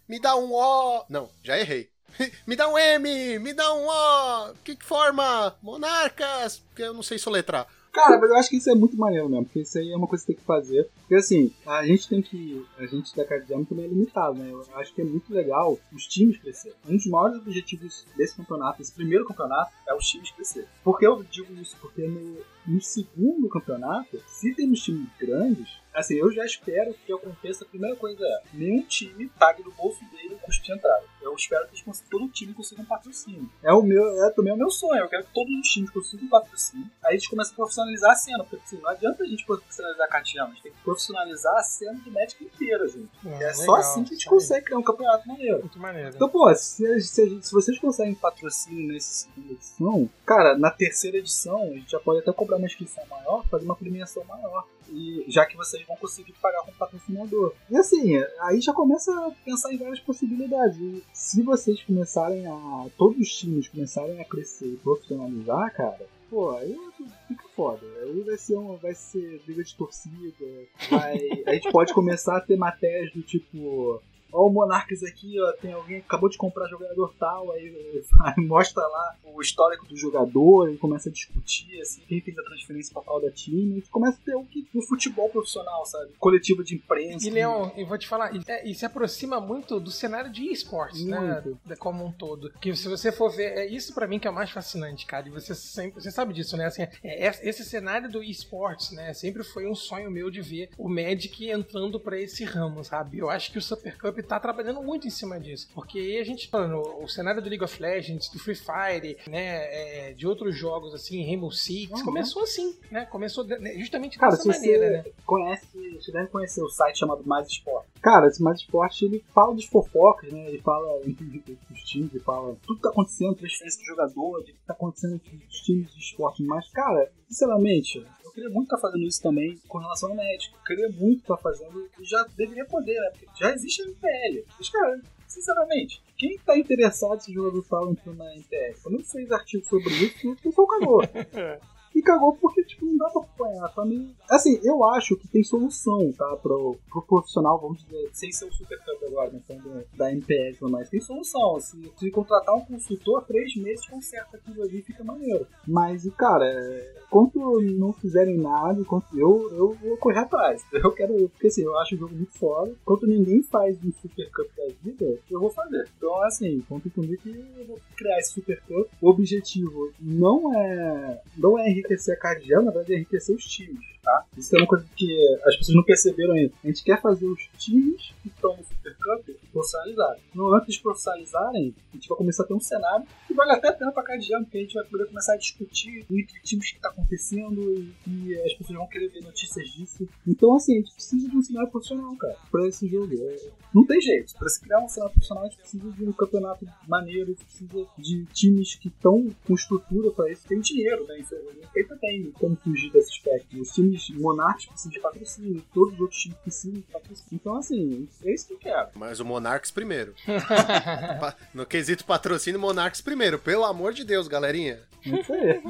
S2: Me dá um O. Não, já errei. Me dá um M, me dá um O. Que que forma? Monarcas. Porque eu não sei soletrar.
S3: Cara, mas eu acho que isso é muito maneiro mesmo, porque isso aí é uma coisa que tem que fazer. Porque assim, a gente tem que. A gente da Cardizama também é limitado, né? Eu acho que é muito legal os times crescerem. Um dos maiores objetivos desse campeonato, esse primeiro campeonato, é os times crescerem. Por que eu digo isso? Porque no, no segundo campeonato, se temos times grandes, assim, eu já espero que aconteça. A primeira coisa é: nenhum time pague do bolso dele o custo de entrada. Eu espero que todo time consiga um patrocínio. É o meu, é também o meu sonho. Eu quero que todos os times consigam um patrocínio. Aí a gente começa a profissionalizar a cena, porque assim, não adianta a gente profissionalizar a Catiana, a gente tem que profissionalizar a cena de Magic inteira, gente.
S4: Ah,
S3: É só
S4: legal,
S3: assim que a gente
S4: aí.
S3: consegue criar um campeonato maneiro.
S4: Muito maneiro.
S3: Então, pô, se, se, se vocês conseguem patrocínio nessa segunda edição, cara, na terceira edição a gente já pode até cobrar uma inscrição maior, fazer uma premiação maior. E já que vocês vão conseguir pagar com patrocinador. E assim, aí já começa a pensar em várias possibilidades. E se vocês começarem a. Todos os times começarem a crescer e profissionalizar, cara, pô, aí fica foda. Aí vai ser, uma, vai ser briga de torcida. Vai, a gente pode começar a ter matérias do tipo ó, o Monarques aqui, ó, tem alguém que acabou de comprar jogador tal, aí, aí mostra lá o histórico do jogador, e começa a discutir, assim, quem fez a transferência pra tal da time, e começa a ter o que o futebol profissional, sabe? Coletivo de imprensa.
S4: E Leon, eu vou te falar, e, é, e se aproxima muito do cenário de esportes, né? Da- Como um todo. Que se você for ver, é isso pra mim que é o mais fascinante, cara. E você sempre, você sabe disso, né? Assim, é, é- esse cenário do esportes, né? Sempre foi um sonho meu de ver o Magic entrando pra esse ramo, sabe? Eu acho que o Super Cup tá trabalhando muito em cima disso. Porque aí a gente falando, o cenário do League of Legends, do Free Fire, né? é, de outros jogos assim, Rainbow Six,
S3: Uhum.
S4: começou assim, né? Começou de- né, justamente
S3: Cara,
S4: dessa maneira, né?
S3: conhece, você deve conhecer o site chamado Mais Esporte. Cara, esse Mais Esporte, ele fala dos fofocas, né? Ele fala entre os times, ele fala tudo que tá acontecendo, transferência do jogador, o que tá acontecendo entre os times de esporte. Mas, cara, sinceramente, queria muito estar fazendo isso também com relação ao médico. Eu queria muito estar fazendo, e já deveria poder, né? Porque já existe a MPL. Mas, cara, sinceramente, quem tá interessado se o jogador fala na MPL? Eu fiz artigo sobre isso, o pessoal cagou. E cagou porque, tipo, não dá pra acompanhar, tá meio... Assim, eu acho que tem solução, tá? Pro, pro profissional, vamos dizer, sem ser o Super agora, né? Falando da MPS mais. Tem solução. Se, se contratar um consultor, três meses conserta aquilo ali fica maneiro. Mas, cara, é, enquanto não fizerem nada, enquanto eu, eu vou correr atrás. Eu quero, porque assim, eu acho o jogo muito foda. Enquanto ninguém faz um Super da vida, eu vou fazer. Então, assim, conta comigo que eu vou criar esse Super. O objetivo não é, não é enriquecer a verdade é enriquecer os times, tá? Isso é uma coisa que as pessoas não perceberam ainda. A gente quer fazer os times que estão no Super Cup profissionalizarem. No antes de profissionalizarem, a gente vai começar a ter um cenário que vale até a pena pra Cardiana, porque a gente vai poder começar a discutir entre times que tá acontecendo e, e as pessoas vão querer ver notícias disso. Então, assim, a gente precisa de um cenário profissional, cara, pra esse jogo. É- Não tem jeito. Pra se criar um cenário profissional, a gente precisa de um campeonato maneiro, precisa de times que estão com estrutura pra isso. Tem dinheiro, né? Isso é- tem como fugir desse aspecto. Os times monarcas precisam de patrocínio, todos os outros times precisam de patrocínio. Então, assim, é isso que eu quero.
S2: Mas o Monarchs primeiro. No quesito patrocínio, Monarchs primeiro. Pelo amor de Deus, galerinha.
S3: Isso aí.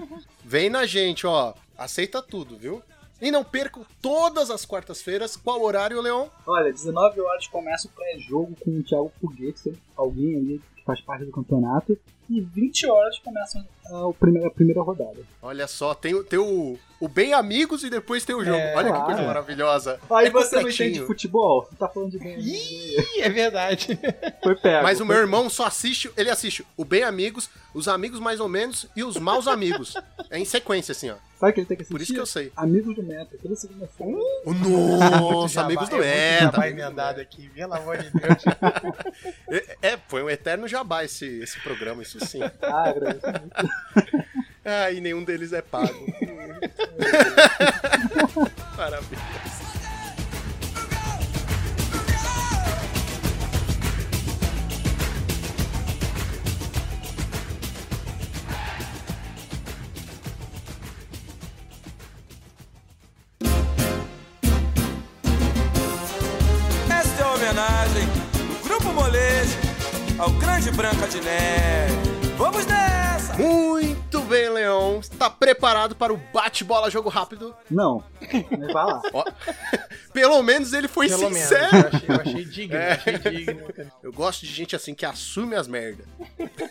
S2: Vem na gente, ó. Aceita tudo, viu? E não percam todas as quartas-feiras. Qual horário, Leon?
S3: Olha, 19 horas começa o pré-jogo com o Thiago Foguete, alguém ali que faz parte do campeonato. E 20 horas começa a, o primeira, a primeira rodada.
S2: Olha só, tem, o- tem o, o Bem Amigos e depois tem o jogo.
S4: É,
S2: Olha que
S3: claro.
S2: coisa maravilhosa.
S3: Aí
S2: É
S3: você não
S2: completinho.
S3: entende futebol? Você tá falando de bem
S4: Ih, é verdade.
S3: Foi pego.
S2: Mas o meu irmão só assiste, ele assiste o Bem Amigos, os Amigos Mais ou Menos e os Maus Amigos. É em sequência, assim, ó.
S3: Sabe que ele tem que assistir?
S2: Por isso que eu sei.
S3: Amigos do Meta, toda segunda-feira.
S2: O
S4: Muito
S2: Nossa, Amigos do
S4: é
S2: Meta.
S4: jabá emendado aqui, pelo amor de Deus.
S2: É, é, foi um eterno jabá esse, esse programa, isso sim.
S3: Ah, agradeço muito.
S2: Ah, e nenhum deles é pago. Parabéns.
S7: Esta é homenagem do Grupo Molejo ao grande Branca de Neve. Vamos nessa!
S2: Muito bem, Leon. Está preparado para o bate-bola jogo rápido?
S3: Não, vai lá.
S2: Ó, Pelo menos ele foi
S4: Pelo menos,
S2: sincero.
S4: eu achei, eu achei digno,
S2: É.
S4: eu achei digno.
S2: Eu gosto de gente assim que assume as merda.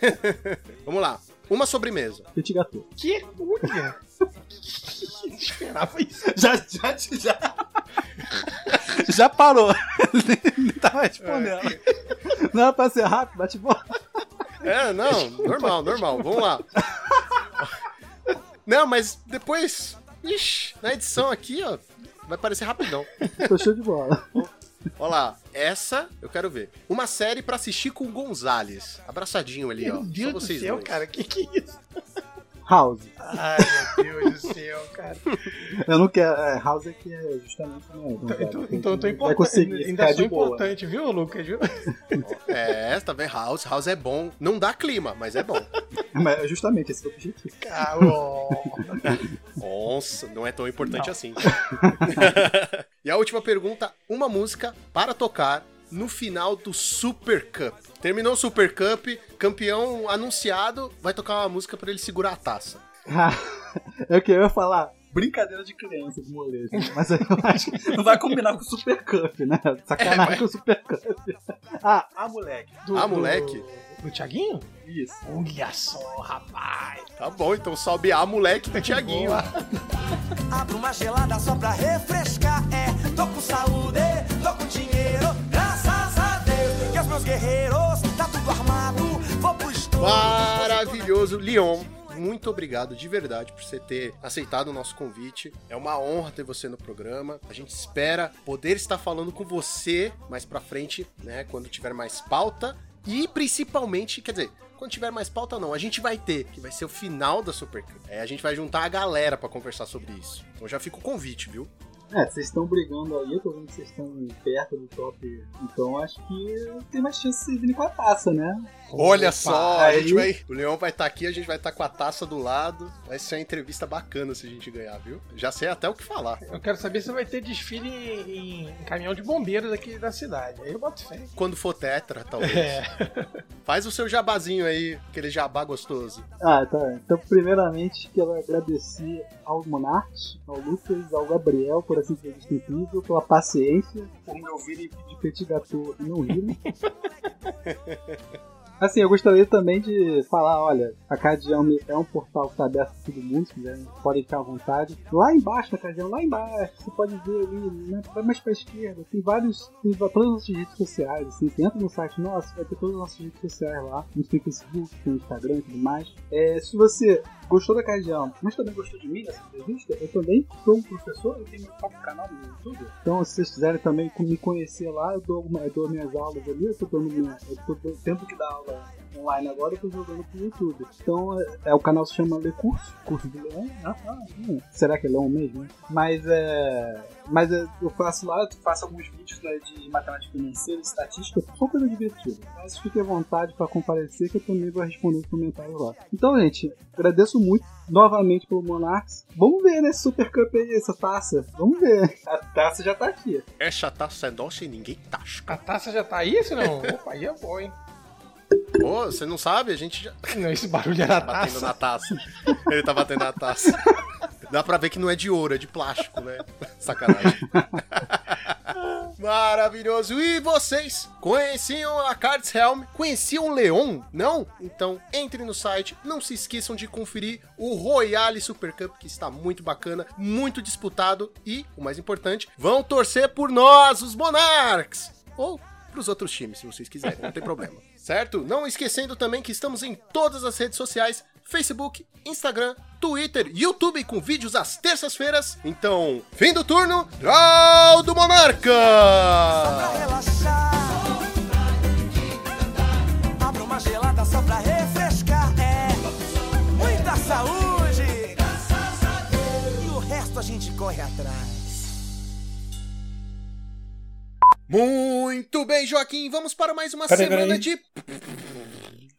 S2: Vamos lá. Uma sobremesa.
S3: Petit gâteau.
S4: Que? Olha! Que esperava isso.
S3: Já, já, já. Já parou. Nem tava respondendo. Não era pra ser rápido, bate bola.
S2: É, não, normal, normal. Vamos lá. Não, mas depois. Ixi, na edição aqui, ó. Vai parecer rapidão.
S3: Tô show de bola.
S2: Olha lá, essa eu quero ver. Uma série pra assistir com o Gonzales. Abraçadinho ali, ó.
S4: Meu
S2: Só
S4: Deus do
S2: vocês
S4: céu,
S2: dois.
S4: cara, que que é isso?
S3: House.
S4: Ai, meu Deus do céu, cara.
S3: Eu não quero. É, House é que é justamente. Não, não,
S4: Então, então eu tô
S3: Vai
S4: importante.
S3: conseguir
S4: Ainda sou importante, viu, Lucas? Viu?
S2: É, tá vendo? House, House é bom. Não dá clima, mas é bom.
S3: Mas é justamente esse é o objetivo.
S2: Nossa, não é tão importante assim. e a última pergunta: uma música para tocar no final do Super Cup. Terminou o Super Cup, campeão anunciado, vai tocar uma música pra ele segurar a taça.
S3: é o que eu ia falar. brincadeira de criança de molejo. Mas eu acho que não vai combinar com o Super Cup, né? Sacanagem com o Super Cup. Ah, ah, moleque.
S4: Do, do-
S2: moleque?
S4: Do Thiaguinho?
S3: Isso.
S4: Olha só, rapaz.
S2: Tá bom, então sobe a moleque do Tiaguinho.
S7: Abra uma gelada só pra refrescar. É, tô com saúde, tô com dinheiro, meus guerreiros, tá tudo armado, vou pro.
S2: Maravilhoso, Leon. Muito obrigado de verdade por você ter aceitado o nosso convite. É uma honra ter você no programa. A gente espera poder estar falando com você mais pra frente, né? Quando tiver mais pauta. E principalmente, quer dizer, quando tiver mais pauta, não. A gente vai ter, que vai ser o final da Super Cup. É, a gente vai juntar a galera pra conversar sobre isso. Então já fica o convite, viu?
S3: É, vocês estão brigando aí, eu tô vendo que vocês estão perto do top. Então acho que tem mais chance de vocês virem com a taça, né?
S2: Olha só, a
S3: aí-
S2: gente vai. O Leão vai estar aqui, a gente vai estar com a taça do lado. Vai ser uma entrevista bacana se a gente ganhar, viu? Já sei até o que falar.
S4: Eu quero saber se vai ter desfile em, em caminhão de bombeiros aqui da cidade. Aí eu boto fé.
S2: Quando for tetra, talvez.
S4: É.
S2: Faz o seu jabazinho aí, aquele jabá gostoso.
S3: Ah, tá. Então, primeiramente, quero agradecer ao Monarch, ao Lucas, ao Gabriel por essa entrevista incrível, pela paciência, por me ouvirem pedir petit gâteau e não rirem. Assim, eu gostaria também de falar, olha, a Cadiame é um portal que está aberto para todo mundo, se quiserem, podem ficar à vontade. Lá embaixo na Cadiame, lá embaixo, você pode ver ali, né, vai mais para a esquerda, tem vários, tem todas as nossas redes sociais, assim, você entra no site nosso, vai ter todas as nossas redes sociais lá, a gente tem Facebook, tem Instagram e tudo mais. É, se você gostou da Cardião, mas também gostou de mim nessa entrevista, eu também sou um professor e tenho meu próprio canal no YouTube. Então, se vocês quiserem também me conhecer lá, eu dou, eu dou minhas aulas ali, eu tô dando minha, eu tô tempo que dá aula online agora, eu tô jogando pro YouTube. Então, é, é, o canal se chama Le Curso, Curso do Leão. Ah, ah, hum, será que é Leão mesmo? Mas é. Mas é, eu faço lá, eu faço alguns vídeos né, de matemática financeira, estatística, só coisa divertida. Mas fique à vontade para comparecer que eu também vou responder os comentários lá. Então, gente, agradeço muito novamente pelo Monarchs. Vamos ver, né? Super Cup aí, essa taça. Vamos ver. A taça já tá aqui.
S2: Essa taça é nossa e ninguém tasca.
S4: A taça já tá aí, senão? Opa, aí é bom, hein?
S2: Pô, você não sabe? A gente já
S4: Não, esse barulho era a
S2: batendo
S4: taça.
S2: na taça. Ele tá batendo na taça. Dá pra ver que não é de ouro, é de plástico, né? Sacanagem. Maravilhoso. E vocês conheciam a Cards Helm? Conheciam o Leon? Não? Então entre no site. Não se esqueçam de conferir o Royale Super Cup, que está muito bacana, muito disputado. E, o mais importante, vão torcer por nós, os Monarchs! Ou pros outros times, se vocês quiserem, não tem problema. Certo? Não esquecendo também que estamos em todas as redes sociais: Facebook, Instagram, Twitter, YouTube com vídeos às terças-feiras. Então, fim do turno, Draw do Monarca!
S7: pra relaxar. Uma gelada só pra refrescar. É muita saúde. E o resto a gente corre atrás.
S2: Muito bem, Joaquim, vamos para mais uma
S5: Peraí,
S2: semana
S5: peraí.
S2: de.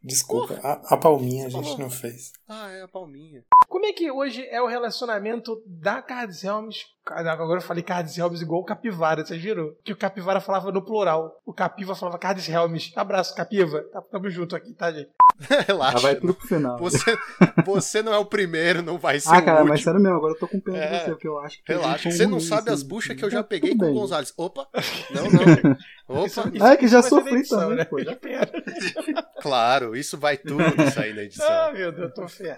S5: Desculpa, a, a palminha a gente não fez.
S2: Ah, é a palminha.
S4: Como é que hoje é o relacionamento da Cards Helms? Agora eu falei Cards Helms igual o Capivara, vocês viram? Que o Capivara falava no plural. O Capiva falava Cards Helms. Abraço, Capiva. Tá- Tamo junto aqui, tá, gente?
S2: Relaxa.
S3: Já vai tudo pro final.
S2: Você, você não é o primeiro, não vai ser
S3: Ah,
S2: o
S3: cara,
S2: último.
S3: mas sério mesmo, agora eu tô com pena
S2: É.
S3: de você, porque eu acho que.
S2: Relaxa, você não sabe as
S3: assim.
S2: buchas que eu já
S3: Tá
S2: peguei com o. Gonzalez. Opa! Não, não. Opa!
S4: isso-
S3: Ah, é que já
S4: ser
S3: sofri
S4: edição,
S3: também,
S4: né?
S3: pô.
S4: Já.
S2: Claro, isso vai tudo sair na edição.
S4: Ah, meu Deus, eu tô ferro.